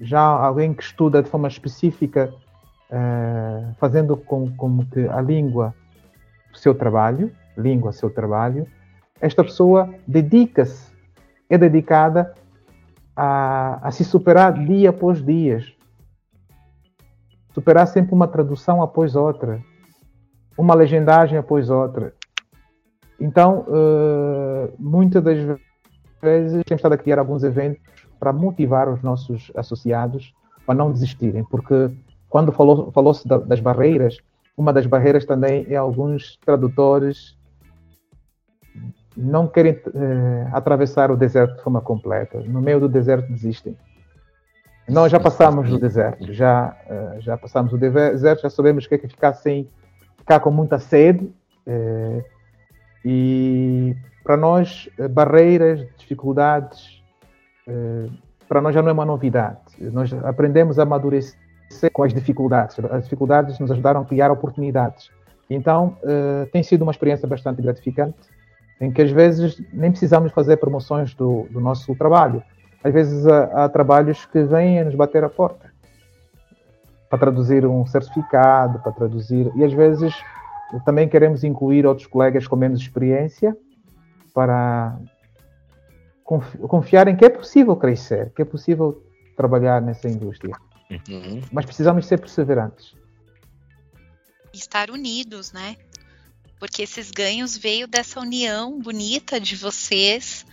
Já alguém que estuda de forma específica, fazendo com, com que a língua seu trabalho, língua seu trabalho, esta pessoa dedica-se é dedicada a, a se superar dia após dia. Superar sempre uma tradução após outra, uma legendagem após outra. Então, uh, muitas das vezes, temos estado a criar alguns eventos para motivar os nossos associados a não desistirem, porque quando falou-se falou das barreiras, uma das barreiras também é alguns tradutores não querem eh, atravessar o deserto de forma completa. No meio do deserto desistem. Nós já passamos o deserto, já, uh, já passamos o deserto, já sabemos o que é que ficar sem ficar com muita sede. Uh, e para nós, barreiras, dificuldades, para nós já não é uma novidade. Nós aprendemos a amadurecer com as dificuldades. As dificuldades nos ajudaram a criar oportunidades. Então, tem sido uma experiência bastante gratificante em que às vezes nem precisamos fazer promoções do, do nosso trabalho. Às vezes há, há, trabalhos que vêm a nos bater a porta para traduzir um certificado, para traduzir. E às vezes também queremos incluir outros colegas com menos experiência para confiar em que é possível crescer, que é possível trabalhar nessa indústria. Uhum. Mas precisamos ser perseverantes. Estar unidos, né? porque esses ganhos veio dessa união bonita de vocês.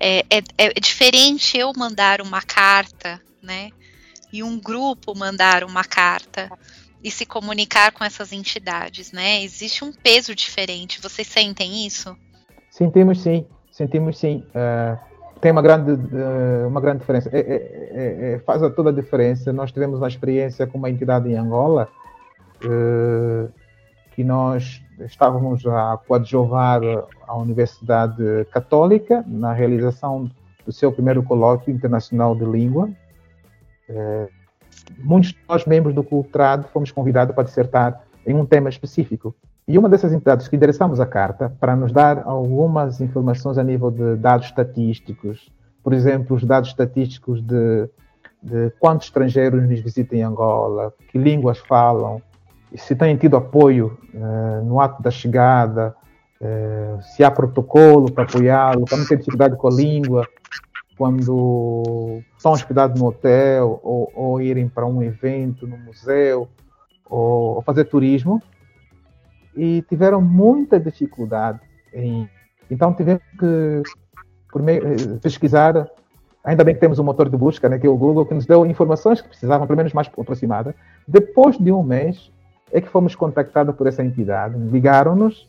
É, é, é diferente eu mandar uma carta, né? E um grupo mandar uma carta e se comunicar com essas entidades, né? Existe um peso diferente. Vocês sentem isso? Sentimos sim, sentimos sim. Uh, tem uma grande, uh, uma grande diferença. É, é, é, faz toda a diferença. Nós tivemos uma experiência com uma entidade em Angola uh, que nós estávamos a coadjuvar a Universidade Católica na realização do seu primeiro colóquio internacional de língua. É, muitos de nós, membros do Cultrado, fomos convidados para dissertar em um tema específico. E uma dessas entidades que endereçamos a carta para nos dar algumas informações a nível de dados estatísticos, por exemplo, os dados estatísticos de, de quantos estrangeiros nos visitam em Angola, que línguas falam, se têm tido apoio uh, no ato da chegada, uh, se há protocolo para apoiá-lo, para não ter dificuldade com a língua, quando estão hospedados no hotel ou, ou irem para um evento no museu ou, ou fazer turismo e tiveram muita dificuldade em então tivemos que meio, eh, pesquisar ainda bem que temos um motor de busca né, que é o Google que nos deu informações que precisavam pelo menos mais aproximadas depois de um mês é que fomos contactados por essa entidade, ligaram-nos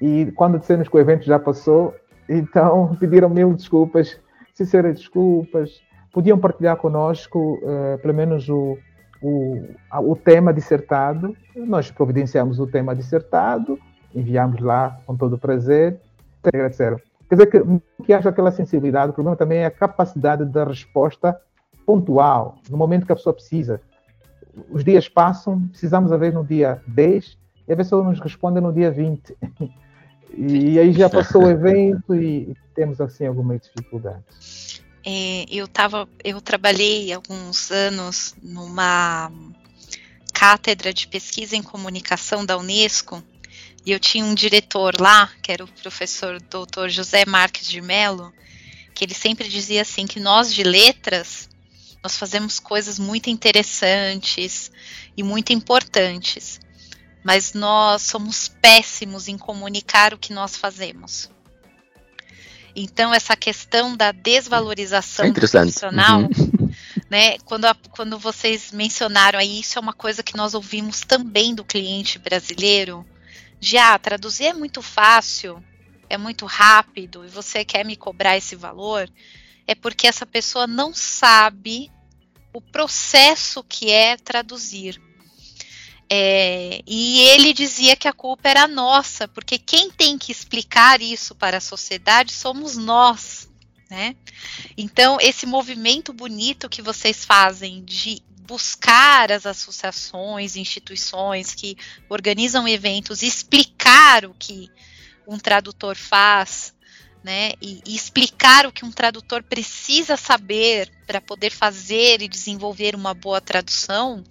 e quando dissemos que o evento já passou, então pediram mil desculpas, sinceras desculpas, podiam partilhar conosco uh, pelo menos o, o, o tema dissertado, nós providenciamos o tema dissertado, enviamos lá com todo o prazer, agradeceram. Quer dizer que, que haja aquela sensibilidade, o problema também é a capacidade da resposta pontual, no momento que a pessoa precisa os dias passam, precisamos a ver no dia 10 e a pessoa nos responde no dia 20. E aí já passou o evento e temos assim alguma dificuldade. É, eu tava, eu trabalhei alguns anos numa cátedra de pesquisa em comunicação da Unesco e eu tinha um diretor lá, que era o professor doutor José Marques de Mello, que ele sempre dizia assim que nós de letras nós fazemos coisas muito interessantes e muito importantes, mas nós somos péssimos em comunicar o que nós fazemos. então, essa questão da desvalorização é profissional, uhum. né? Quando, a, quando vocês mencionaram aí, isso é uma coisa que nós ouvimos também do cliente brasileiro, de ah, traduzir é muito fácil, é muito rápido, e você quer me cobrar esse valor, é porque essa pessoa não sabe o processo que é traduzir. É, e ele dizia que a culpa era nossa, porque quem tem que explicar isso para a sociedade somos nós, né? Então, esse movimento bonito que vocês fazem de buscar as associações, instituições que organizam eventos, explicar o que um tradutor faz, né? E, e explicar o que um tradutor precisa saber para poder fazer e desenvolver uma boa tradução,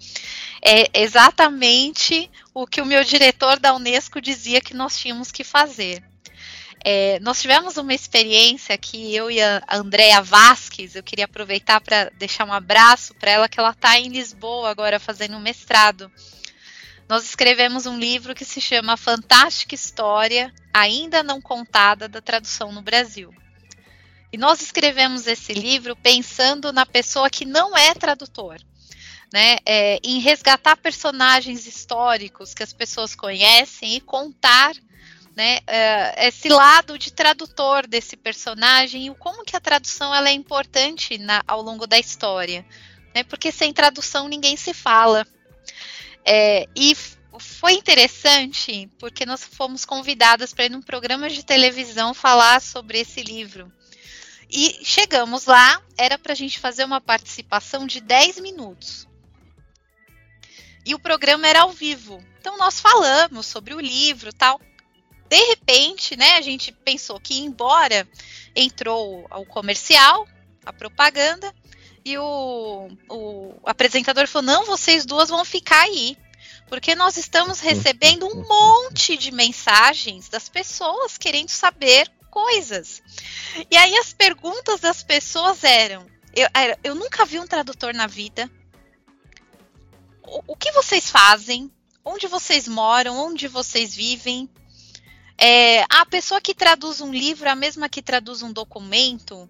é exatamente o que o meu diretor da Unesco dizia que nós tínhamos que fazer. É, nós tivemos uma experiência que eu e a Andrea Vasques, eu queria aproveitar para deixar um abraço para ela, que ela está em Lisboa agora fazendo um mestrado. Nós escrevemos um livro que se chama Fantástica História, ainda não contada, da tradução no Brasil. E nós escrevemos esse livro pensando na pessoa que não é tradutor né, é, em resgatar personagens históricos que as pessoas conhecem e contar né, é, esse lado de tradutor desse personagem e como que a tradução ela é importante na, ao longo da história. Né, porque sem tradução ninguém se fala. É, e foi interessante porque nós fomos convidadas para ir num programa de televisão falar sobre esse livro. E chegamos lá, era para a gente fazer uma participação de 10 minutos. E o programa era ao vivo. Então nós falamos sobre o livro tal. De repente, né, a gente pensou que embora entrou o comercial, a propaganda, e o, o apresentador falou: não, vocês duas vão ficar aí. Porque nós estamos recebendo um monte de mensagens das pessoas querendo saber coisas. E aí as perguntas das pessoas eram: eu, eu nunca vi um tradutor na vida, o, o que vocês fazem, onde vocês moram, onde vocês vivem. É, a pessoa que traduz um livro é a mesma que traduz um documento.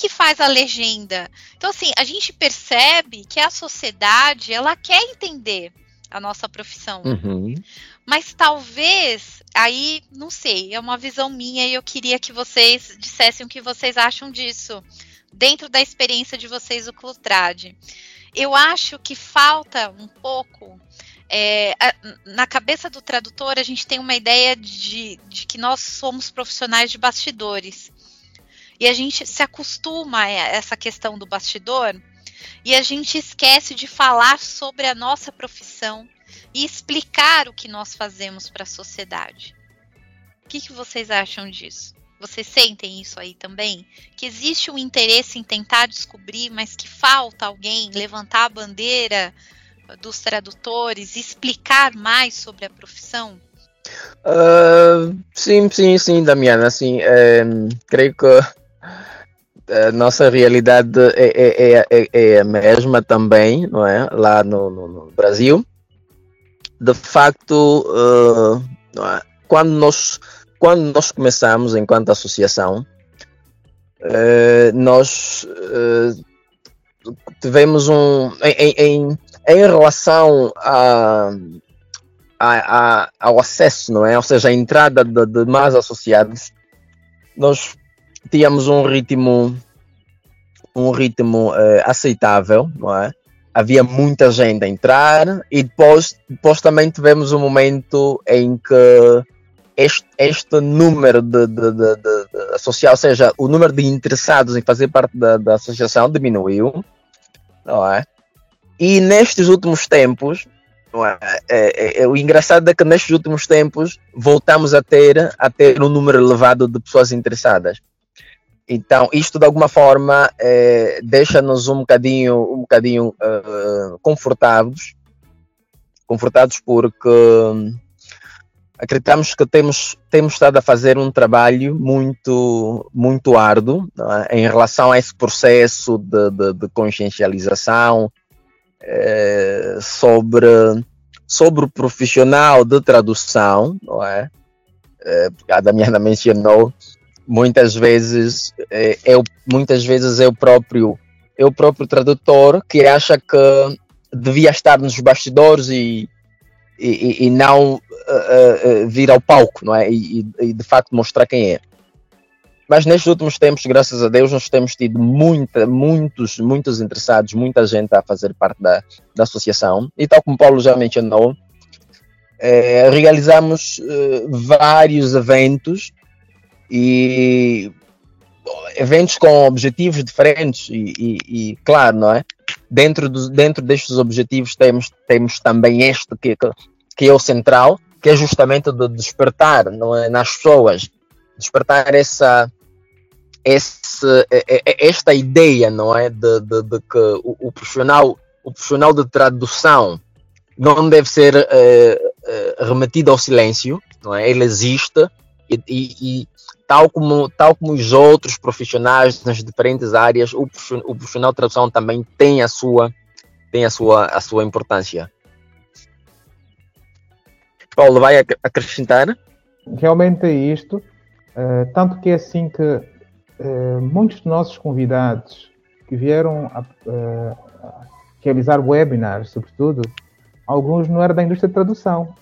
Que faz a legenda? Então, assim, a gente percebe que a sociedade, ela quer entender a nossa profissão. Uhum. Mas talvez, aí, não sei, é uma visão minha e eu queria que vocês dissessem o que vocês acham disso, dentro da experiência de vocês, o Clutrad. Eu acho que falta um pouco. É, na cabeça do tradutor, a gente tem uma ideia de, de que nós somos profissionais de bastidores. E a gente se acostuma a essa questão do bastidor e a gente esquece de falar sobre a nossa profissão e explicar o que nós fazemos para a sociedade. O que, que vocês acham disso? Vocês sentem isso aí também? Que existe um interesse em tentar descobrir, mas que falta alguém levantar a bandeira dos tradutores, explicar mais sobre a profissão? Uh, sim, sim, sim, Damiana. Assim, é, creio que a nossa realidade é, é, é, é, a mesma também, não é? Lá no, no, no Brasil. De facto, uh, quando nós quando nós começamos enquanto associação, uh, nós uh, tivemos um. Em, em, em relação a, a, a, ao acesso, não é? Ou seja, a entrada de, de mais associados, nós tínhamos um ritmo um ritmo uh, aceitável, não é? Havia muita gente a entrar e depois, depois também tivemos um momento em que este, este número de, de, de, de, associados, ou seja, o número de interessados em fazer parte da, da associação diminuiu, não é? E nestes últimos tempos, é? É, é, é, o engraçado é que nestes últimos tempos voltamos a ter, a ter um número elevado de pessoas interessadas. Então, isto de alguma forma é, deixa-nos um bocadinho, um bocadinho uh, confortados, confortados porque acreditamos que temos, temos estado a fazer um trabalho muito, muito árduo é? em relação a esse processo de, de, de consciencialização é, sobre, sobre o profissional de tradução, não é? é a Damiana mencionou muitas vezes é, é, muitas vezes é o próprio é o próprio tradutor que acha que devia estar nos bastidores e, e, e não uh, uh, vir ao palco, não é? E, e, de facto mostrar quem é. Mas nestes últimos tempos, graças a Deus, nós temos tido muita, muitos, muitos interessados, muita gente a fazer parte da, da associação. E tal como Paulo já mencionou, é, realizamos uh, vários eventos e eventos com objetivos diferentes e, e, e, claro, não é? Dentro, do, dentro destes objetivos temos, temos também este que, que é o central, que é justamente de despertar não é? nas pessoas, despertar essa, esse, esta ideia, não é, de, de, de que o, o, profissional, o profissional de tradução não deve ser uh, uh, remetido ao silêncio, não é? Ele existe e, e, tal como tal como os outros profissionais nas diferentes áreas, o, o profissional de tradução também tem a sua tem a sua a sua importância. Paulo vai acrescentar? Realmente é isto, uh, tanto que é assim que eh, muitos dos nossos convidados que vieram a, uh, realizar webinars, sobretudo, alguns não eram da indústria de tradução.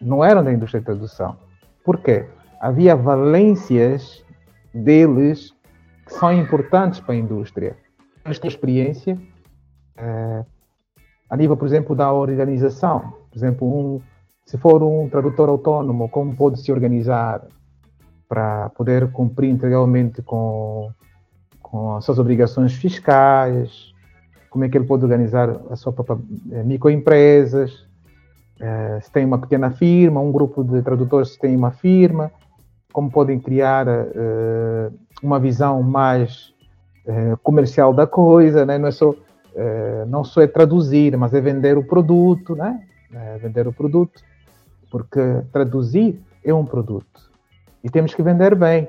Não eram da indústria de tradução. Por quê? Havia valências deles que são importantes para a indústria. Têm experiência uh, a nível, por exemplo, da organização. Por exemplo, um, se for um tradutor autônomo, como pode se organizar? para poder cumprir integralmente com, com as suas obrigações fiscais, como é que ele pode organizar a sua própria eh, microempresas, eh, se tem uma pequena firma, um grupo de tradutores se tem uma firma, como podem criar eh, uma visão mais comercial da coisa, né? não é só não só é traduzir, mas é vender o produto, né? É vender o produto, porque traduzir é um produto e temos que vender bem.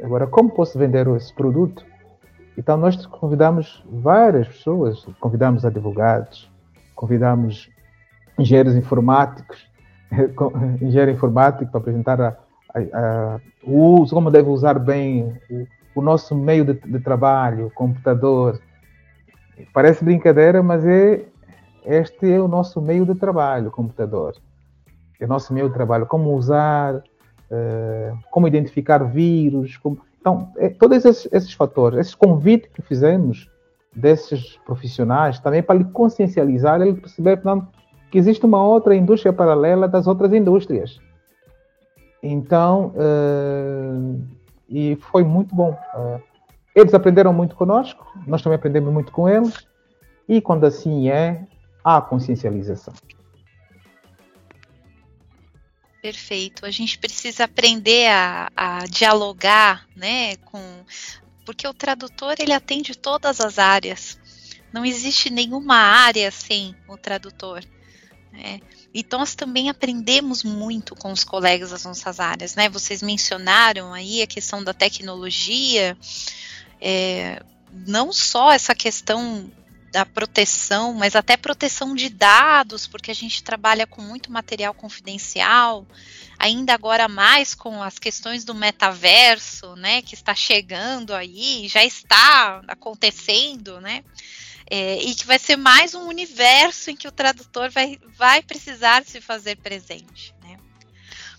Agora, como posso vender esse produto? Então, nós convidamos várias pessoas, convidamos advogados, convidamos engenheiros informáticos, engenheiro informático para apresentar a, o uso, como deve usar bem o, o nosso meio de, de, trabalho, computador. Parece brincadeira, mas é, este é o nosso meio de trabalho, computador. É o nosso meio de trabalho, como usar, uh, como identificar vírus. Como... Então, é, todos esses, esses, fatores, esses convites que fizemos desses profissionais, também para lhe consciencializar, ele perceber que existe uma outra indústria paralela das outras indústrias. Então, uh, e foi muito bom. Uh, eles aprenderam muito conosco, nós também aprendemos muito com eles, e quando assim é, há consciencialização. Perfeito. A gente precisa aprender a, a dialogar, né, com porque o tradutor ele atende todas as áreas. Não existe nenhuma área sem o tradutor. Né? E nós também aprendemos muito com os colegas das nossas áreas, né? Vocês mencionaram aí a questão da tecnologia, é, não só essa questão da proteção, mas até proteção de dados, porque a gente trabalha com muito material confidencial, ainda agora mais com as questões do metaverso, né, que está chegando aí, já está acontecendo, né, é, e que vai ser mais um universo em que o tradutor vai, vai precisar se fazer presente, né.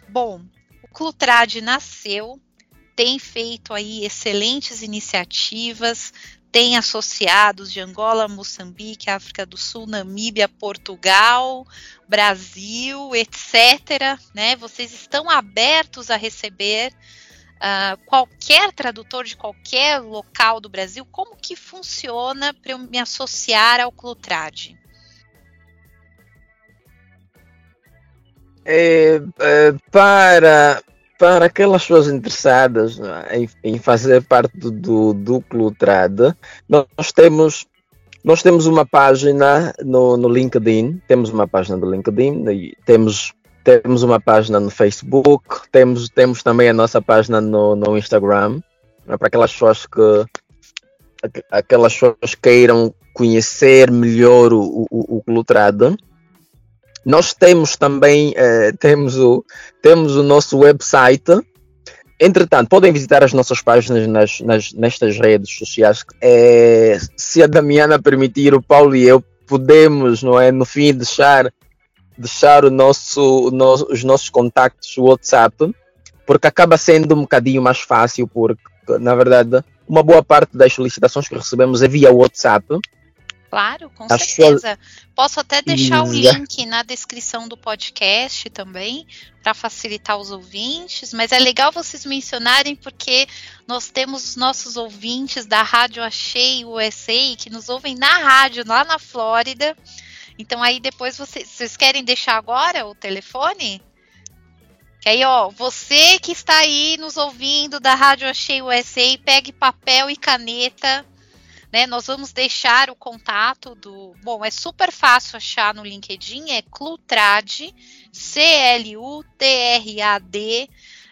Bom, o Clutrad nasceu, tem feito aí excelentes iniciativas, tem associados de Angola, Moçambique, África do Sul, Namíbia, Portugal, Brasil, etc. Né? Vocês estão abertos a receber uh, qualquer tradutor de qualquer local do Brasil? Como que funciona para eu me associar ao Clutrad? É, é, para para aquelas pessoas interessadas é, em, em, fazer parte do, do, do Clutrad, nós temos nós temos uma página no, no LinkedIn, temos uma página do LinkedIn, temos temos uma página no Facebook, temos temos também a nossa página no, no Instagram, é para aquelas pessoas que aquelas pessoas queiram conhecer melhor o, o, o Clutrad. Nós temos também uh, temos, o, temos o nosso website entretanto, podem visitar as nossas páginas nas, nas, nestas redes sociais. É, se a Damiana permitir, o Paulo e eu podemos, não é, no fim, deixar, deixar nosso, os nossos contactos WhatsApp, porque acaba sendo um bocadinho mais fácil, porque, na verdade, uma boa parte das solicitações que recebemos é via WhatsApp. Claro, com certeza. Posso até deixar o link na descrição do podcast também, para facilitar os ouvintes, mas é legal vocês mencionarem porque nós temos os nossos ouvintes da Rádio Achei USA que nos ouvem na rádio lá na Flórida. Então aí depois vocês, vocês querem deixar agora o telefone? Que aí, ó, você que está aí nos ouvindo da Rádio Achei USA, pegue papel e caneta né? Nós vamos deixar o contato do. Bom, é super fácil achar no LinkedIn, é Clutrad, C-L-U-T-R-A-D.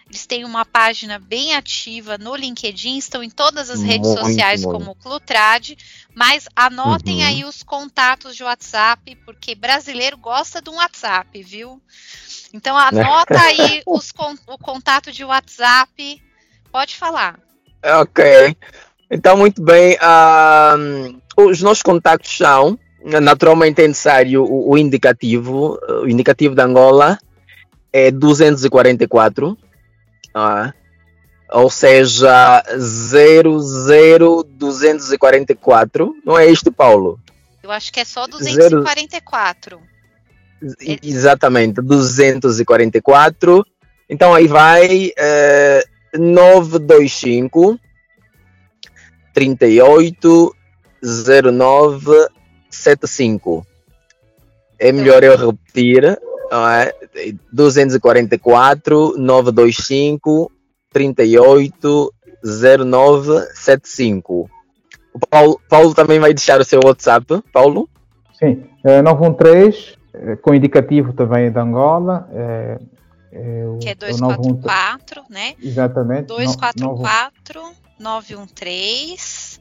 Eles têm uma página bem ativa no LinkedIn, estão em todas as redes muito sociais bom. como Clutrad, mas anotem uhum. aí os contatos de WhatsApp, porque brasileiro gosta de um WhatsApp, viu? Então anota aí os, o contato de WhatsApp. Pode falar. Ok. Então, muito bem. Os nossos contactos são, naturalmente é necessário o, o, indicativo, o indicativo da Angola é 244, uh, ou seja, 00244. Não é isto, Paulo? Eu acho que é só 244. Zero... Exatamente, 244. Então aí vai uh, 925 380975. É melhor eu repetir, é? 244 925 380975. O Paulo, Paulo também vai deixar o seu WhatsApp, Paulo? Sim, é 913, é, com indicativo também da Angola. É, é o, que é 244, né? Exatamente. 244 913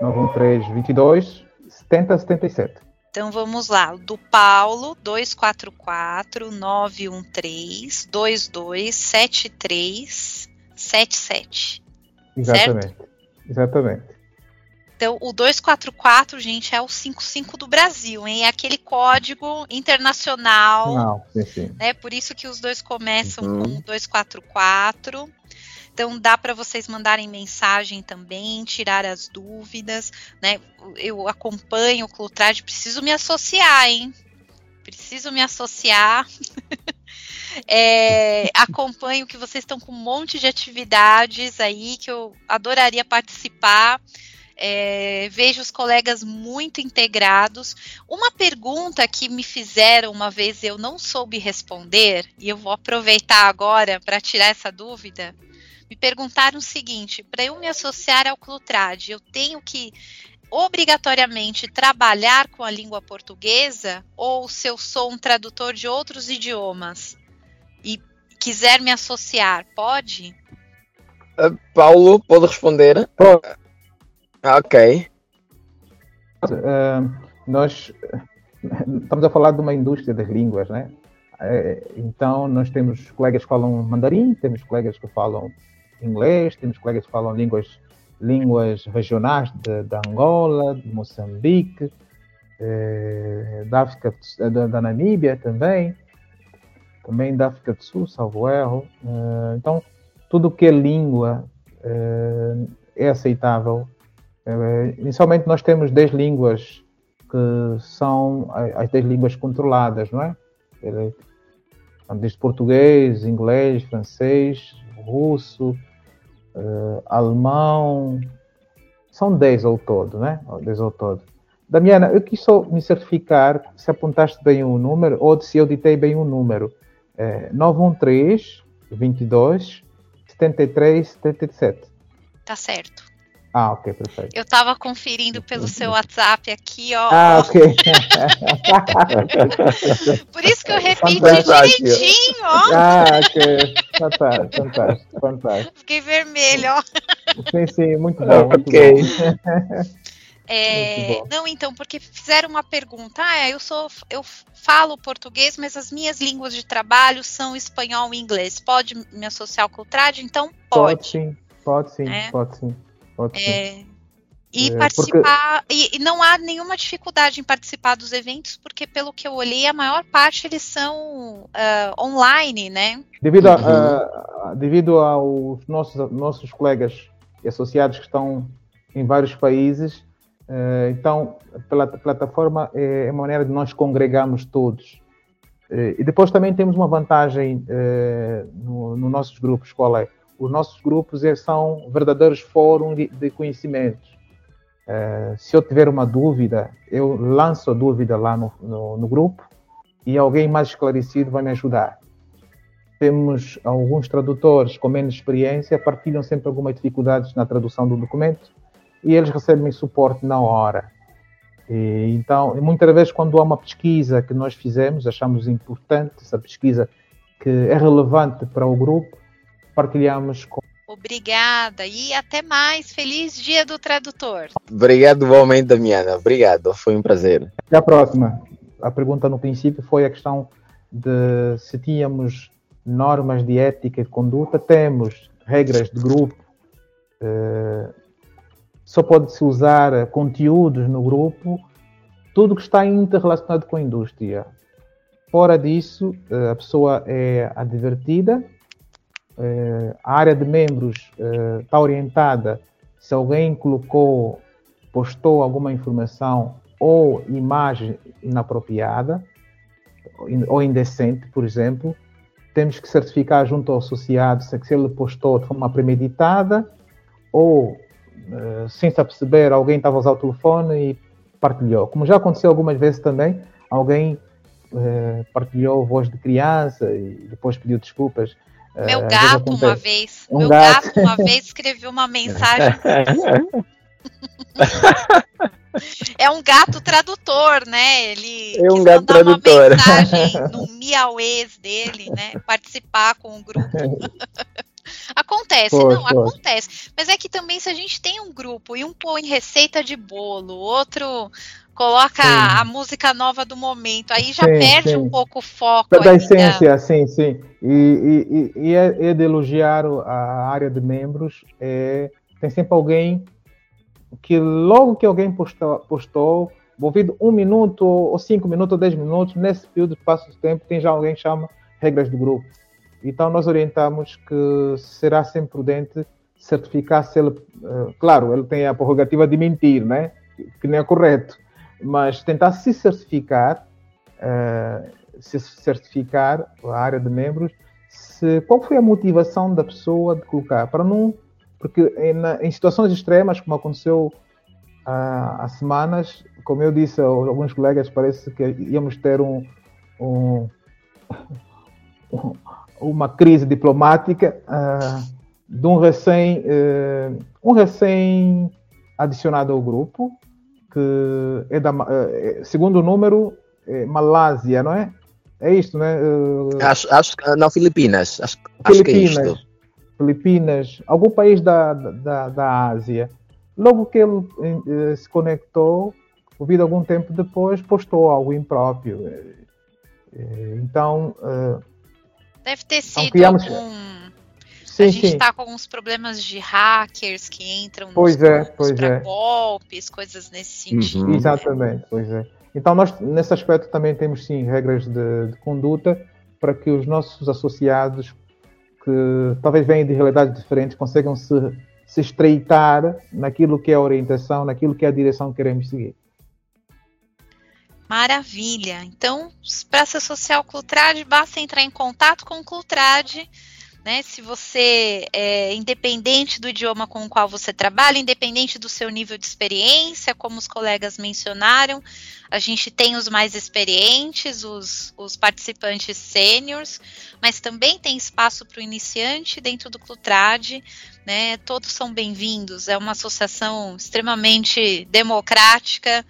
913 22 70 77. Então vamos lá, do Paulo 244 913 2273 77. Exatamente. Certo? Exatamente. Então, o 244, gente, é o 55 do Brasil, hein? É aquele código internacional. Não, sim, sim. Né? Por isso que os dois começam uhum. com 244. Então dá para vocês mandarem mensagem também, tirar as dúvidas, né? Eu acompanho o Clutrad, preciso me associar, hein? Preciso me associar. é, acompanho que vocês estão com um monte de atividades aí que eu adoraria participar. É, vejo os colegas muito integrados. Uma pergunta que me fizeram uma vez eu não soube responder, e eu vou aproveitar agora para tirar essa dúvida me perguntaram o seguinte: para eu me associar ao Clutrad, eu tenho que obrigatoriamente trabalhar com a língua portuguesa ou se eu sou um tradutor de outros idiomas e quiser me associar, pode? Uh, Paulo, pode responder? Pode. Ah, ok. Uh, nós estamos a falar de uma indústria das línguas, né? Uh, então, nós temos colegas que falam mandarim, temos colegas que falam inglês, temos colegas que falam línguas, línguas regionais de, de Angola, de Moçambique, eh, da África, da, da, Namíbia também, também da África do Sul, salvo erro. Eh, então, tudo que é língua eh, é aceitável. Eh, inicialmente, nós temos 10 línguas que são as 10 línguas controladas, não é? Desde português, inglês, francês, russo, uh, alemão, são 10 ao todo, né? 10 ao todo. Damiana, eu quis só me certificar se apontaste bem o um número ou se eu ditei bem o um número. É, 913 22 73 77. Tá certo. Ah, ok, perfeito. Eu estava conferindo pelo seu WhatsApp aqui, ó. Ah, ok. Por isso que eu repeti direitinho, ó. Ah, ok. Fantástico, fantástico, fantástico. Fiquei vermelho, ó. Sim, sim, muito bom. Muito ok. Bom. É, não, então, porque fizeram uma pergunta. Ah, eu sou, eu falo português, mas as minhas línguas de trabalho são espanhol e inglês. Pode me associar ao Cultrad? Então pode. Pode sim, pode sim, é. pode sim. É, e é, participar. Porque... E, e, não há nenhuma dificuldade em participar dos eventos, porque pelo que eu olhei, a maior parte eles são uh, online, né? Devido, a, uh, devido aos nossos, nossos colegas e associados que estão em vários países, uh, então, pela plataforma é uma maneira de nós congregarmos todos. e depois também temos uma vantagem nos no nossos grupos, qual é? Os nossos grupos são verdadeiros fóruns de, de conhecimentos é, se eu tiver uma dúvida, eu lanço a dúvida lá no, no, no, grupo e alguém mais esclarecido vai me ajudar. Temos alguns tradutores com menos experiência, partilham sempre algumas dificuldades na tradução do documento e eles recebem suporte na hora. E, então, muitas vezes, quando há uma pesquisa que nós fizemos, achamos importante essa pesquisa que é relevante para o grupo, partilhamos com Obrigada e até mais. Feliz Dia do Tradutor. Obrigado, igualmente, Damiana. Obrigado, foi um prazer. Até a próxima. A pergunta no princípio foi a questão de se tínhamos normas de ética e de conduta. Temos regras de grupo. Uh, só pode-se usar conteúdos no grupo. Tudo que está interrelacionado com a indústria. Fora disso, eh, a pessoa é advertida eh, a área de membros está eh, orientada se alguém colocou, postou alguma informação ou imagem inapropriada ou indecente, por exemplo, temos que certificar junto ao associado se ele postou de forma premeditada ou, eh, sem se perceber, alguém estava a usar o telefone e partilhou. Como já aconteceu algumas vezes também, alguém partilhou voz de criança e depois pediu desculpas. Meu é, gato, uma vez. Um meu gato. gato, uma vez, escreveu uma mensagem. é um gato tradutor, né? Ele é um gato tradutor. uma mensagem no miauês dele, né? Participar com o grupo. Acontece, não, acontece. Mas é que também se a gente tem um grupo e um põe receita de bolo, outro coloca sim. a música nova do momento, aí já sim, perde sim. um pouco o foco. Da essência, sim, sim. E, e, e é, é, de elogiar a área de membros, é, tem sempre alguém que logo que alguém postou, postou envolvido um minuto, ou cinco minutos, ou dez minutos, nesse período de passo de tempo, tem já alguém que chama regras do grupo. Então nós orientamos que será sempre prudente certificar se ele, uh, claro, ele tem a prerrogativa de mentir, né? Que não é correto mas tentar se certificar, uh, se certificar a área de membros, se, qual foi a motivação da pessoa de colocar, para não, porque em, em situações extremas, como aconteceu há semanas, como eu disse a alguns colegas, parece que íamos ter um, um, uma crise diplomática uh, de um recém, uh, um recém adicionado ao grupo, que é da, é, segundo o número, é Malásia, não é? É isto, né? Acho, acho não, Filipinas. Acho, Filipinas. Acho é Filipinas, algum país da, da, da Ásia. Logo que ele eh, se conectou, ouvido algum tempo depois, postou algo impróprio. Então. Deve ter sido criamos... algum Sim, a gente está com alguns problemas de hackers que entram pois é, pois é. golpes, coisas nesse sentido. Uhum. Exatamente, pois é. Então nós nesse aspecto também temos sim regras de, de conduta para que os nossos associados que talvez venham de realidades diferentes consigam se, se estreitar naquilo que é a orientação, naquilo que é a direção que queremos seguir. Maravilha! Então, para se associar ao Clutrad, basta entrar em contato com o Clutrad né? Se você é independente do idioma com o qual você trabalha, independente do seu nível de experiência, como os colegas mencionaram, a gente tem os mais experientes, os, os participantes sêniores, mas também tem espaço para o iniciante dentro do Clutrad, né? Todos são bem-vindos. É uma associação extremamente democrática,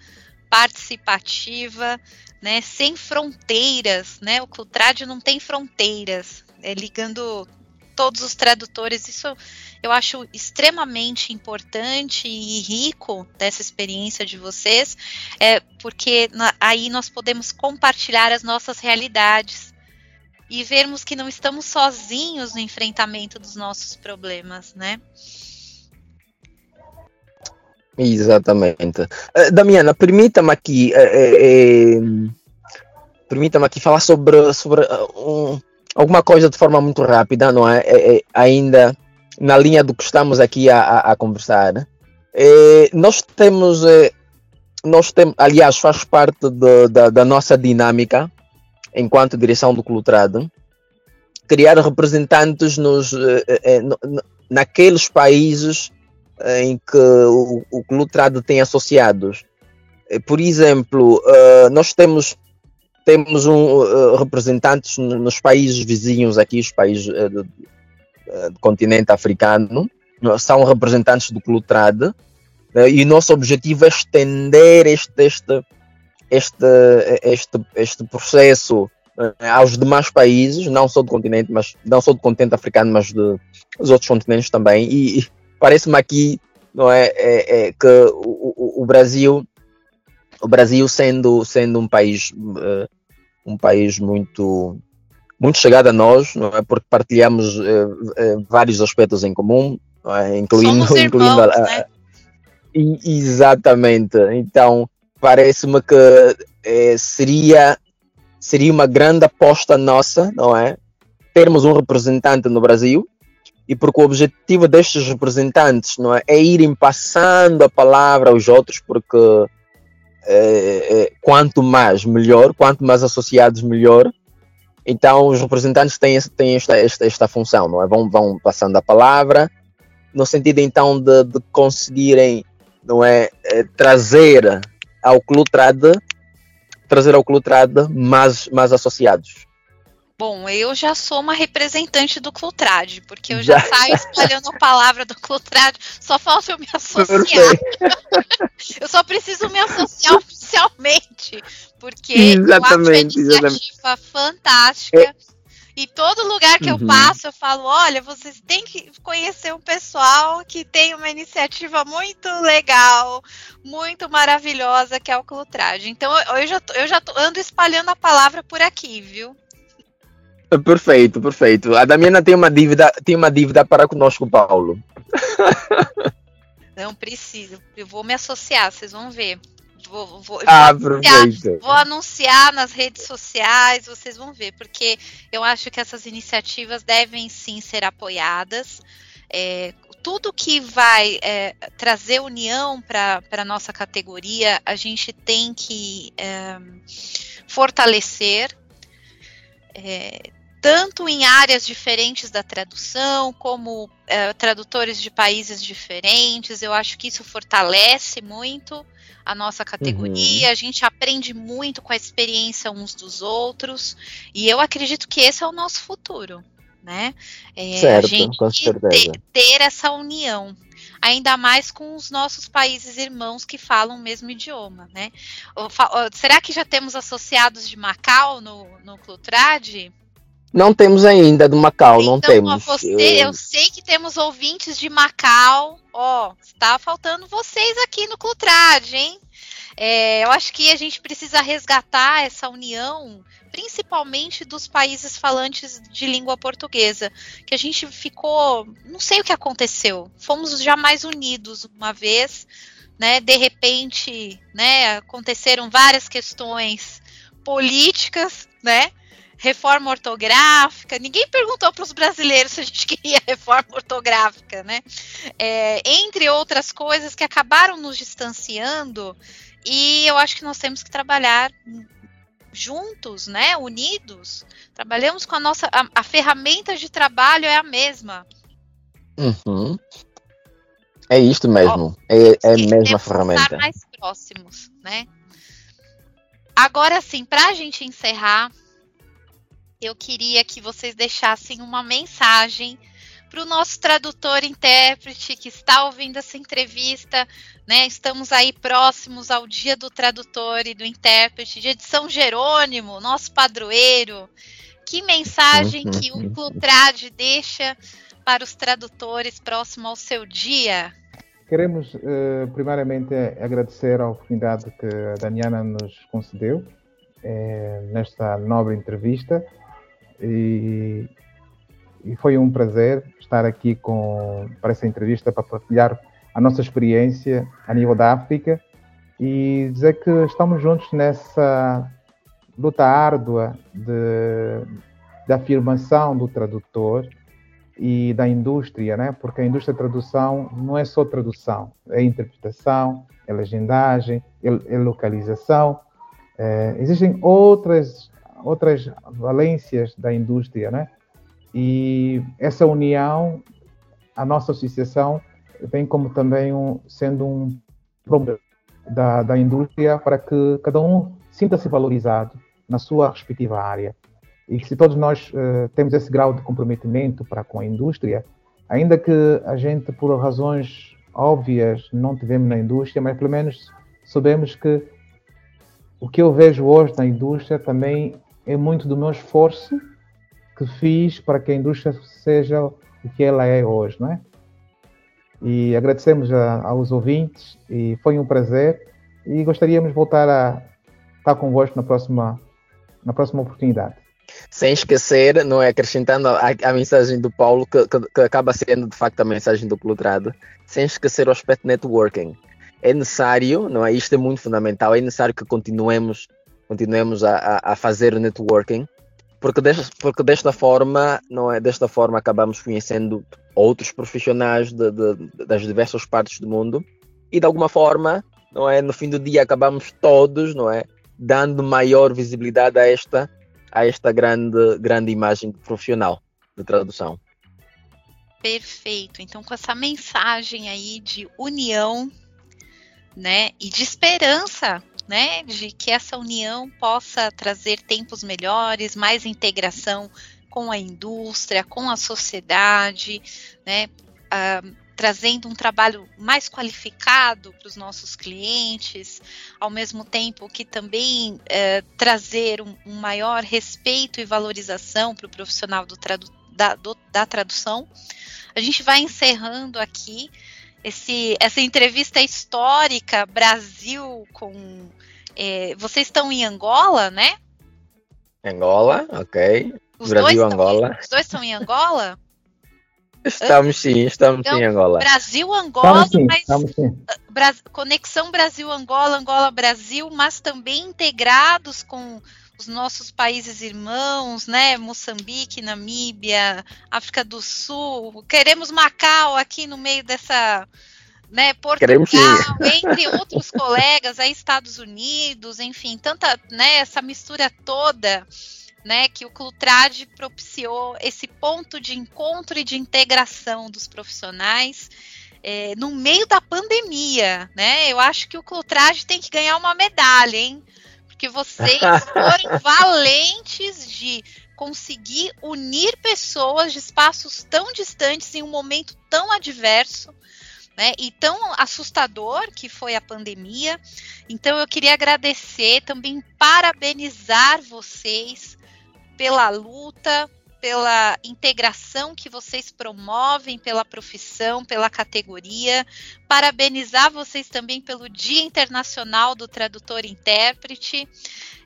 participativa, né? Sem fronteiras, né? O Clutrad não tem fronteiras. É ligando todos os tradutores. Isso eu acho extremamente importante e rico dessa experiência de vocês, é, porque na, aí nós podemos compartilhar as nossas realidades e vermos que não estamos sozinhos no enfrentamento dos nossos problemas, né? Exatamente. Uh, Damiana, permita-me aqui, uh, permita-me aqui falar sobre, sobre um, alguma coisa de forma muito rápida, não é? ainda na linha do que estamos aqui a, a, a conversar. Nós temos, nós temos, aliás, faz parte de, da, da nossa dinâmica enquanto direção do Clutrado, criar representantes nos, naqueles países em que o, o tem associados. Por exemplo, nós temos temos um, uh, representantes nos países vizinhos aqui, os países uh, do, uh, do, continente africano, são representantes do Clutrad, e o nosso objetivo é estender este, este, este, este, este processo aos demais países, não só do continente, mas não só do continente africano, mas dos outros continentes também. E parece-me aqui não é, é, é que o, o, o, Brasil, o Brasil sendo, sendo um país uh, um país muito muito chegado a nós, não é? Porque partilhamos eh, eh, vários aspectos em comum, é? incluindo, incluindo a, né? exatamente. Então parece-me que seria seria uma grande aposta nossa, não é? Termos um representante no Brasil e porque o objetivo destes representantes, não é, é irem passando a palavra aos outros, porque é, é, quanto mais melhor, quanto mais associados melhor. Então os representantes têm, têm esta, esta, esta função, não é? Vão, vão passando a palavra, no sentido então de, de conseguirem, não é, é trazer ao Clutrad, trazer ao Clutrad mais, mais associados. Bom, eu já sou uma representante do Clutrad, porque eu já, já saio espalhando a palavra do Clutrad, só falta eu me associar. eu só preciso me associar oficialmente, porque exatamente, eu acho a iniciativa fantástica. É. E todo lugar que uhum. eu passo, eu falo: olha, vocês têm que conhecer um pessoal que tem uma iniciativa muito legal, muito maravilhosa, que é o Clutrad. Então eu já, eu já ando espalhando a palavra por aqui, viu? Perfeito, perfeito. A Damiana tem uma dívida, tem uma dívida para conosco, Paulo. Não preciso. Eu vou me associar, vocês vão ver. Vou, vou, ah, vou, anunciar, vou anunciar nas redes sociais, vocês vão ver, porque eu acho que essas iniciativas devem sim ser apoiadas. É, tudo que vai é, trazer união para a nossa categoria, a gente tem que é, fortalecer. É, tanto em áreas diferentes da tradução, como é, tradutores de países diferentes. Eu acho que isso fortalece muito a nossa categoria. Uhum. A gente aprende muito com a experiência uns dos outros. E eu acredito que esse é o nosso futuro. Né? É, certo, a gente com certeza. Ter, ter essa união ainda mais com os nossos países irmãos que falam o mesmo idioma, né? Será que já temos associados de Macau no, no Clutrad? Não temos ainda do Macau, então, não temos. Você, eu... eu... sei que temos ouvintes de Macau. Ó, está faltando vocês aqui no Clutrad, hein? É, eu acho que a gente precisa resgatar essa união, principalmente dos países falantes de língua portuguesa, que a gente ficou, não sei o que aconteceu, fomos jamais unidos uma vez, né? De repente, né? Aconteceram várias questões políticas, né? Reforma ortográfica. Ninguém perguntou para os brasileiros se a gente queria reforma ortográfica, né? É, entre outras coisas que acabaram nos distanciando. E eu acho que nós temos que trabalhar juntos, né? Unidos. Trabalhamos com a nossa. A, a ferramenta de trabalho é a mesma. Uhum. É isto mesmo. Ó, é, é a mesma ferramenta. Estar mais próximos, né? Agora sim, para a gente encerrar, eu queria que vocês deixassem uma mensagem para o nosso tradutor intérprete que está ouvindo essa entrevista, né? Estamos aí próximos ao dia do tradutor e do intérprete, dia de São Jerônimo, nosso padroeiro. Que mensagem que o Clutrad deixa para os tradutores próximo ao seu dia? Queremos, uh, primeiramente, agradecer a oportunidade que a Daniana nos concedeu eh, nesta nobre entrevista e, e, foi um prazer estar aqui com, para essa entrevista para partilhar a nossa experiência a nível da África e dizer que estamos juntos nessa luta árdua de, de afirmação do tradutor e da indústria, né? porque a indústria da tradução não é só tradução, é interpretação, é legendagem, é, é localização. É, existem outras, outras valências da indústria, né? E essa união, a nossa associação, vem como também um, sendo um problema da, da indústria para que cada um sinta-se valorizado na sua respectiva área. E se todos nós uh, temos esse grau de comprometimento para com a indústria, ainda que a gente, por razões óbvias, não tivemos na indústria, mas pelo menos sabemos que o que eu vejo hoje na indústria também é muito do meu esforço que fiz para que a indústria seja o que ela é hoje, não é? E agradecemos a, aos ouvintes e foi um prazer e gostaríamos de voltar a estar convosco na próxima, na próxima oportunidade. Sem esquecer, não é, acrescentando a, a mensagem do Paulo, que, que, que, acaba sendo de facto a mensagem do Plutrado, sem esquecer o aspecto networking. É necessário, não é? Isto é muito fundamental, é necessário que continuemos, continuemos a, a fazer networking, porque desta, porque desta forma, não é? Desta forma acabamos conhecendo outros profissionais de, de, das diversas partes do mundo e de alguma forma, não é? No fim do dia acabamos todos, não é? Dando maior visibilidade a esta a esta grande, grande imagem profissional de tradução. Perfeito. Então, com essa mensagem aí de união, né, e de esperança, né, de que essa união possa trazer tempos melhores, mais integração com a indústria, com a sociedade, né, uh, trazendo um trabalho mais qualificado para os nossos clientes, ao mesmo tempo que também é, trazer um, um, maior respeito e valorização para o profissional do tradu da, do, da tradução. A gente vai encerrando aqui esse, essa entrevista histórica Brasil com. É, vocês estão em Angola, né? Angola, ok. Os Brasil, Angola. Em, os dois estão em Angola? Estamos sim, estamos então, sim, Angola. Brasil, Angola, estamos sim, mas estamos sim. Bra conexão Brasil-Angola, Angola-Brasil, mas também integrados com os nossos países irmãos, né? Moçambique, Namíbia, África do Sul. Queremos Macau aqui no meio dessa, né? Portugal, entre outros colegas, aí Estados Unidos, enfim, tanta, né? Essa mistura toda né, que o Clutrad propiciou esse ponto de encontro e de integração dos profissionais é, no meio da pandemia, né? Eu acho que o Clutrad tem que ganhar uma medalha, hein? Porque vocês foram valentes de conseguir unir pessoas de espaços tão distantes em um momento tão adverso. Né, e tão assustador que foi a pandemia. Então eu queria agradecer, também parabenizar vocês pela luta, pela integração que vocês promovem pela profissão, pela categoria. Parabenizar vocês também pelo Dia Internacional do Tradutor Intérprete.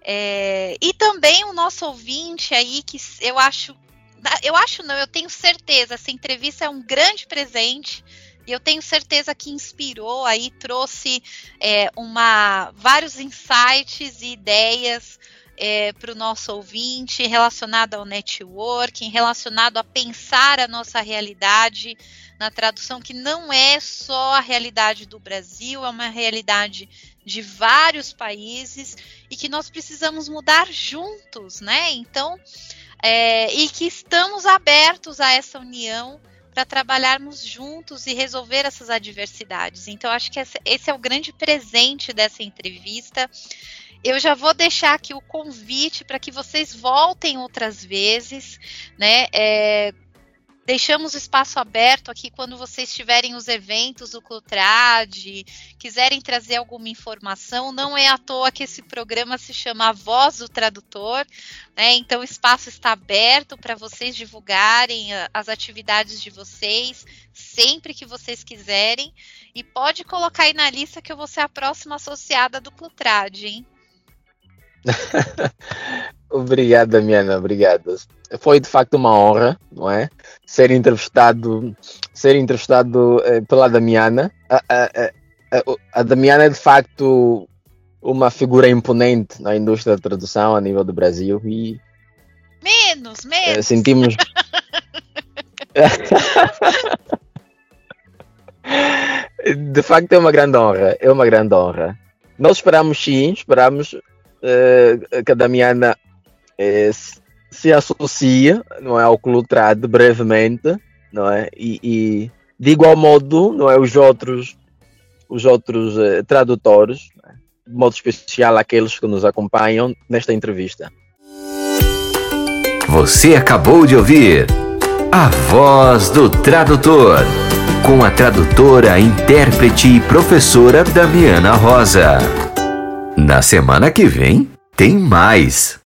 É, e também o nosso ouvinte aí, que eu acho. Eu acho não, eu tenho certeza, essa entrevista é um grande presente eu tenho certeza que inspirou aí, trouxe é, uma, vários insights e ideias é, para o nosso ouvinte relacionado ao networking, relacionado a pensar a nossa realidade na tradução, que não é só a realidade do Brasil, é uma realidade de vários países e que nós precisamos mudar juntos, né? Então, é, e que estamos abertos a essa união para trabalharmos juntos e resolver essas adversidades. Então, acho que esse é o grande presente dessa entrevista. Eu já vou deixar aqui o convite para que vocês voltem outras vezes, né? É, Deixamos espaço aberto aqui quando vocês tiverem os eventos do Clutrad, quiserem trazer alguma informação. Não é à toa que esse programa se chama A Voz do Tradutor, né? Então o espaço está aberto para vocês divulgarem ah, as atividades de vocês sempre que vocês quiserem. E pode colocar aí na lista que eu vou ser a próxima associada do Clutrad, hein? obrigado, Damiana, obrigado. Foi de facto uma honra, não é? Ser entrevistado, ser entrevistado eh, pela Damiana. A, a, a, a, Damiana é de facto uma figura imponente na indústria da tradução a nível do Brasil e menos, menos. Eh, sentimos de facto é uma grande honra, é uma grande honra. Nós esperamos sim, esperamos uh, que a Damiana uh, se associe não é, ao Clutrad brevemente, não é? E, e, de igual modo, não é, os outros, os outros uh, tradutores, é? de modo especial aqueles que nos acompanham nesta entrevista. Você acabou de ouvir a voz do tradutor com a tradutora, intérprete e professora Damiana Rosa. Na semana que vem, tem mais.